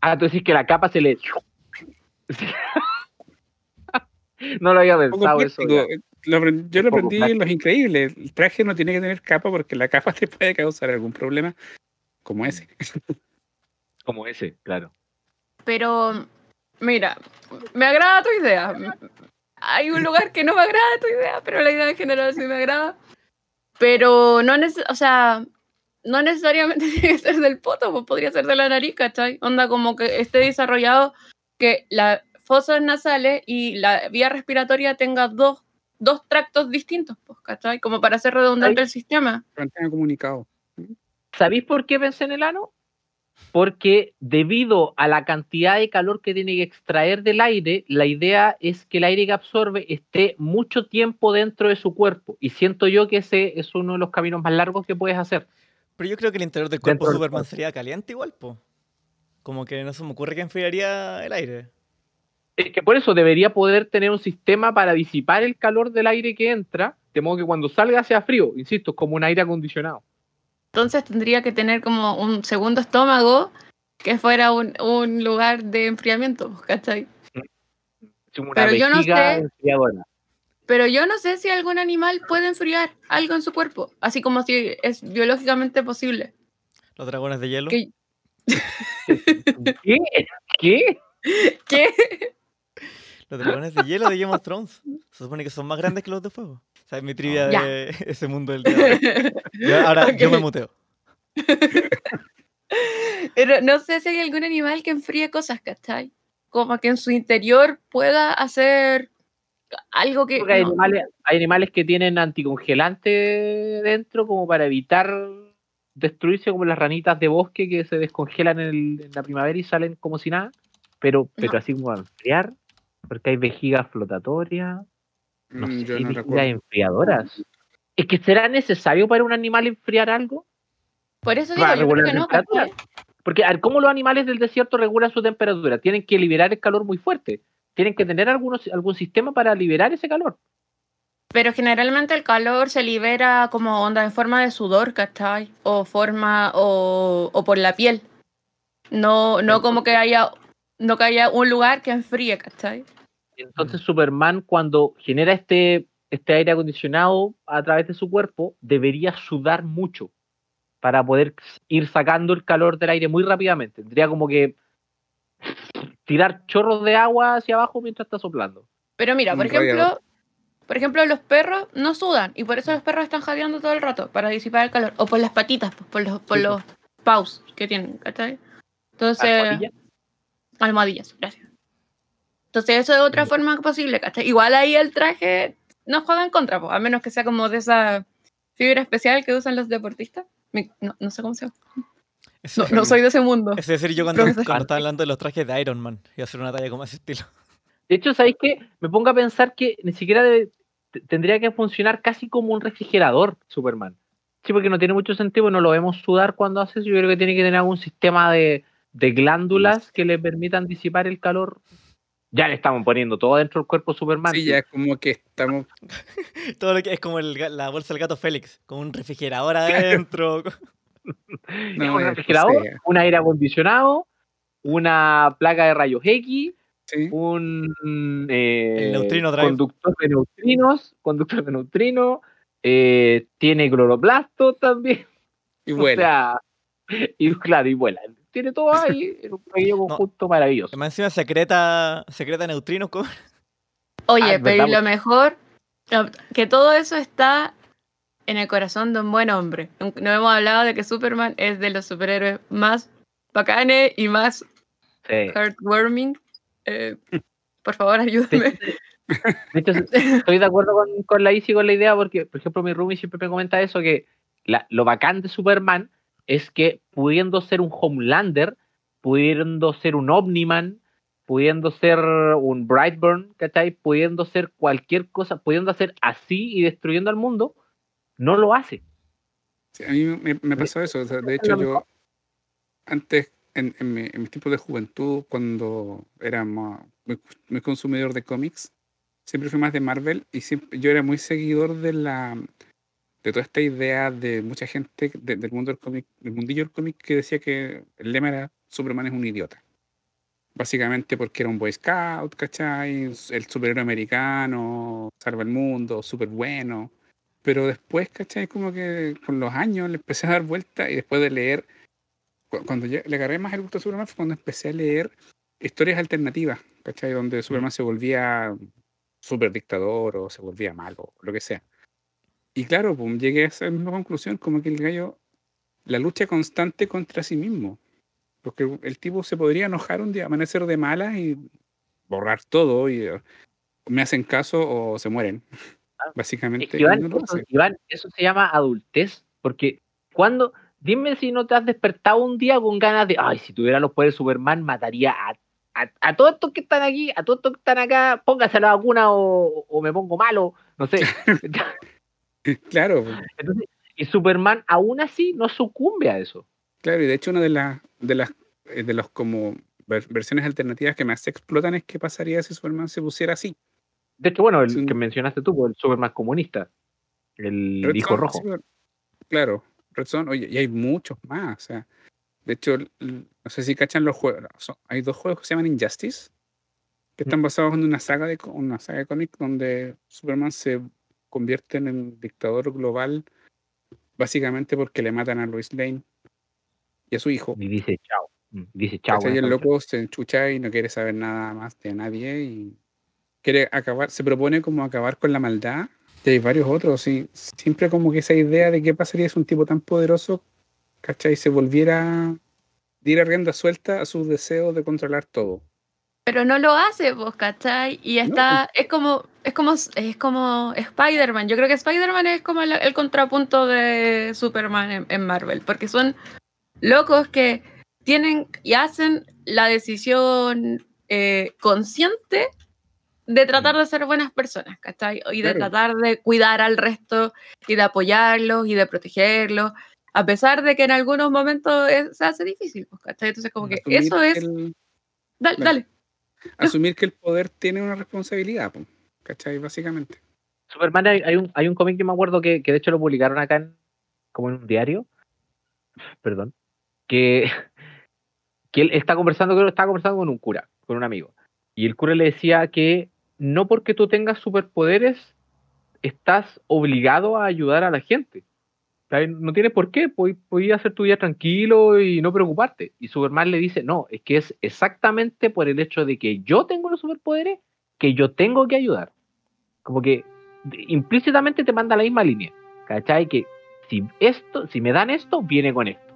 Ah, tú decís que la capa se le. no lo había pensado eso. ya. Lo yo lo aprendí en Los Increíbles. El traje no tiene que tener capa porque la capa te puede causar algún problema como ese. Como ese, claro. Pero, mira, me agrada tu idea. Hay un lugar que no me agrada tu idea, pero la idea en general sí me agrada. Pero no neces o sea, no necesariamente tiene que ser del poto, pues podría ser de la nariz, ¿cachai? Onda como que esté desarrollado que las fosas nasales y la vía respiratoria tenga dos, dos tractos distintos, pues, ¿cachai? Como para hacer redundante el sistema. Comunicado. ¿Sabéis por qué pensé en el ano? Porque debido a la cantidad de calor que tiene que extraer del aire, la idea es que el aire que absorbe esté mucho tiempo dentro de su cuerpo. Y siento yo que ese es uno de los caminos más largos que puedes hacer. Pero yo creo que el interior del cuerpo Dentro del Superman cuerpo. sería caliente igual, po. Como que no se me ocurre que enfriaría el aire. Es que por eso debería poder tener un sistema para disipar el calor del aire que entra, de modo que cuando salga sea frío. Insisto, es como un aire acondicionado. Entonces tendría que tener como un segundo estómago que fuera un, un lugar de enfriamiento, ¿cachai? Una Pero yo no sé- enfriadora. Pero yo no sé si algún animal puede enfriar algo en su cuerpo, así como si es biológicamente posible. Los dragones de hielo. ¿Qué? ¿Qué? ¿Qué? ¿Qué? Los dragones de hielo de Game of Thrones. Se supone que son más grandes que los de fuego. O sea, es mi trivia de ese mundo del día. Yo- ahora yo me muteo. Pero no sé si hay algún animal que enfríe cosas, ¿cachai? Como que en su interior pueda hacer algo que... Porque hay, no. animales, hay animales que tienen anticongelante dentro como para evitar destruirse como las ranitas de bosque que se descongelan en, el- en la primavera y salen como si nada, pero, pero No. así como a enfriar, porque hay vejigas flotatorias, no Mm, sé, yo hay no vejigas recuerdo. enfriadoras. Es que será necesario para un animal enfriar algo, Por eso digo, yo creo que no. Porque a ver, ¿cómo los animales del desierto regulan su temperatura? Tienen que liberar el calor muy fuerte. Tienen que tener algunos, algún sistema para liberar ese calor. Pero generalmente el calor se libera como onda en forma de sudor, ¿cachai? O forma, o, o por la piel. No, no como que haya, no que haya un lugar que enfríe, ¿cachai? Entonces Superman cuando genera este, este aire acondicionado a través de su cuerpo, debería sudar mucho para poder ir sacando el calor del aire muy rápidamente. Tendría como que tirar chorros de agua hacia abajo mientras está soplando. Pero mira, Un por ejemplo, por ejemplo, los perros no sudan y por eso los perros están jadeando todo el rato para disipar el calor. O por las patitas, pues, por los, por Sí, los paus que tienen, ¿cachai? Entonces, Almohadilla. almohadillas, gracias. Entonces eso es otra forma posible, ¿cachai? Igual ahí el traje no juega en contra, pues, a menos que sea como de esa fibra especial que usan los deportistas. Mi- No, no sé cómo se llama. No, no soy de ese mundo. Es decir, yo cuando, cuando estaba hablando de los trajes de Iron Man, iba a hacer una talla como ese estilo. De hecho, ¿sabéis qué? Me pongo a pensar que ni siquiera debe- tendría que funcionar casi como un refrigerador Superman. Sí, porque no tiene mucho sentido, no lo vemos sudar cuando hace eso. Yo creo que tiene que tener algún sistema de, de glándulas que le permitan disipar el calor. Ya le estamos poniendo todo dentro del cuerpo Superman. Sí, ya es como que estamos. Todo lo que es como el la bolsa del gato Félix, con un refrigerador adentro. Es un refrigerador, o sea, un aire acondicionado, una placa de rayos X, sí. un eh, El neutrino conductor de neutrinos, conductor de neutrinos, eh, tiene cloroplasto también. Y O vuela. sea, y claro, y vuela. Tiene todo ahí en un pequeño conjunto maravilloso. Además, encima secreta, secreta neutrinos. con- Oye, Ah, pero y lo mejor, que todo eso está en el corazón de un buen hombre. No hemos hablado de que Superman es de los superhéroes más bacanes y más Sí. heartwarming. Eh, por favor, ayúdame. de hecho, estoy de acuerdo con, con la Isi con la idea porque, por ejemplo, mi roomie siempre me comenta eso, que la- lo bacán de Superman es que pudiendo ser un Homelander, pudiendo ser un Omniman, pudiendo ser un Brightburn, ¿cachai? Pudiendo ser cualquier cosa, pudiendo hacer así y destruyendo al mundo, no lo hace. Sí, a mí me, me pasó eso. o sea, de hecho, yo antes, en, en, mi- en mis tiempos de juventud, cuando era más- muy, muy consumidor de cómics, siempre fui más de Marvel y siempre, yo era muy seguidor de la de toda esta idea de mucha gente de- del mundo del cómic, del mundillo del cómic que decía que el lema era Superman es un idiota. Básicamente porque era un Boy Scout, ¿cachai? El superhéroe americano, salva el mundo, súper bueno. Pero después, ¿cachai? Como que con los años le empecé a dar vuelta y después de leer, cu- cuando le agarré más el gusto a Superman fue cuando empecé a leer historias alternativas, ¿cachai? Donde Superman se volvía súper dictador o se volvía malo, lo que sea. Y claro, pues, llegué a esa misma conclusión, como que el gallo, la lucha constante contra sí mismo. Porque el, tipo se podría enojar un día, amanecer de malas y borrar todo y eh, me hacen caso o se mueren. Es Básicamente. Iván, no eso, hace. Iván, eso se llama adultez, porque cuando, dime si no te has despertado un día con ganas de, ay, si tuviera los poderes de Superman, mataría a, a, a todos estos que están aquí, a todos estos que están acá, póngase la vacuna o, o me pongo malo, no sé. Claro, pues, Entonces, y Superman aún así no sucumbe a eso. claro, y de hecho una de las de las eh, de los como ver- versiones alternativas que más se explotan es qué pasaría si Superman se pusiera así. De hecho, bueno, el Sí. que mencionaste tú, el Superman comunista, el Red hijo Son, rojo. claro, Red Son, oye, y hay muchos más. O sea, de hecho, no sé si cachan los juegos. son- hay dos juegos que se llaman Injustice, que están basados en una saga de una saga de cómic donde Superman se convierte en dictador global básicamente porque le matan a Lois Lane y a su hijo. Y dice chao. Mm, Dice chao. Y el loco se enchucha y no quiere saber nada más de nadie y quiere acabar, se propone como acabar con la maldad. Y hay varios otros, sí. Siempre como que esa idea de qué pasaría si un tipo tan poderoso, ¿cachai? Se volviera, diera rienda suelta a sus deseos de controlar todo. Pero no lo hace, vos, ¿cachai? Y está, es como, es como, es como Spider-Man. Yo creo que Spider-Man es como el, el contrapunto de Superman en, en Marvel, porque son locos que tienen y hacen la decisión eh, consciente de tratar de ser buenas personas, ¿cachai? Y de Claro. tratar de cuidar al resto y de apoyarlos y de protegerlos, a pesar de que en algunos momentos es- se hace difícil, ¿cachai? Entonces como que Asumir eso es... el- Dale, dale. Asumir que el poder tiene una responsabilidad, po, ¿cachai? Básicamente. Superman hay, hay un, hay un cómic que me acuerdo que, que de hecho lo publicaron acá en, como en un diario, perdón, que, que él está conversando, creo que estaba conversando con un cura, con un amigo, y el cura le decía que no porque tú tengas superpoderes estás obligado a ayudar a la gente. No tienes por qué, pod- podías hacer tu vida tranquilo y no preocuparte. Y Superman le dice, no, es que es exactamente por el hecho de que yo tengo los superpoderes que yo tengo que ayudar. Como que implícitamente te manda la misma línea. ¿Cachai? Que si esto, si me dan esto, viene con esto.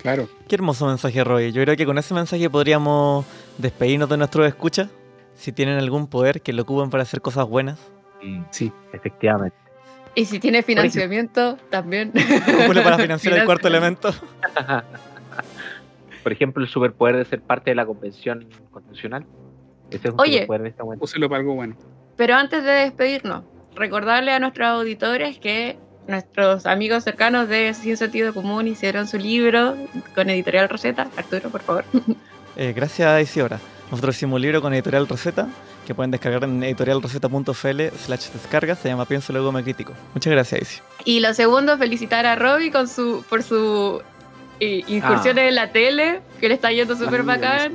Claro. Qué hermoso mensaje, Roy. Yo creo que con ese mensaje podríamos despedirnos de nuestros escuchas. Si tienen algún poder que lo ocupen para hacer cosas buenas, Sí. Efectivamente. Y si tiene financiamiento, también. ocúpenlo para financiar el cuarto elemento. Por ejemplo, el superpoder de ser parte de la convención constitucional. Ese es un Oye. superpoder este momento. Úselo para algo bueno. Pero antes de despedirnos, recordarle a nuestros auditores que nuestros amigos cercanos de Sin Sentido Común hicieron su libro con Editorial Rosetta. Arturo, por favor. Eh, gracias Isidora. Nosotros hicimos un libro con Editorial Rosetta que pueden descargar en editorialrosetta.fl slash descarga. Se llama Pienso luego me critico. Muchas gracias, Isi. Y lo segundo, felicitar a Robbie con su, por su eh, incursión Ah. en la tele, que le está yendo súper bacán.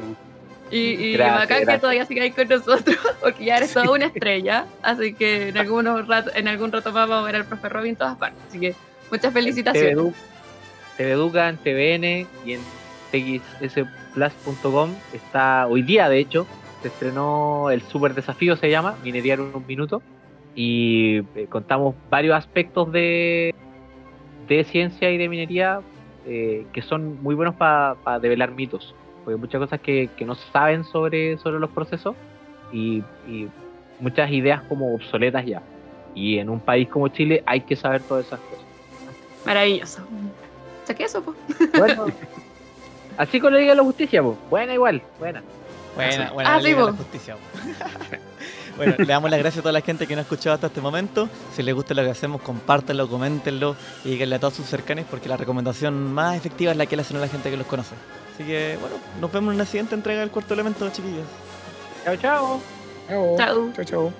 Y, y Gracias, bacán que todavía sigáis con nosotros, porque ya eres toda una estrella. Así que en, algunos rato, en algún rato más vamos a ver al profe Robin en todas partes. Así que muchas felicitaciones. TVEDU TVEDUCA en TVN y en txsplus.com está hoy día, de hecho, se estrenó el super desafío, se llama, minería en un minuto, y eh, contamos varios aspectos de, de ciencia y de minería eh, que son muy buenos para develar mitos, porque muchas cosas que, que no saben sobre, sobre los procesos y, y muchas ideas como obsoletas ya. Y en un país como Chile hay que saber todas esas cosas. Maravilloso. Saqué eso, po. Bueno, así con la Liga de la Justicia, pues. Buena igual, buena. Buena, buena Ah, la sí, Liga de la po. justicia. bueno, le damos las gracias a toda la gente que nos ha escuchado hasta este momento. Si les gusta lo que hacemos, compártanlo, coméntenlo y díganle a todos sus cercanos porque la recomendación más efectiva es la que le hacen a la gente que los conoce. Así que, bueno, nos vemos en la siguiente entrega del cuarto elemento, chiquillos. Chao, chao. Chao. Chao. Chao, chao.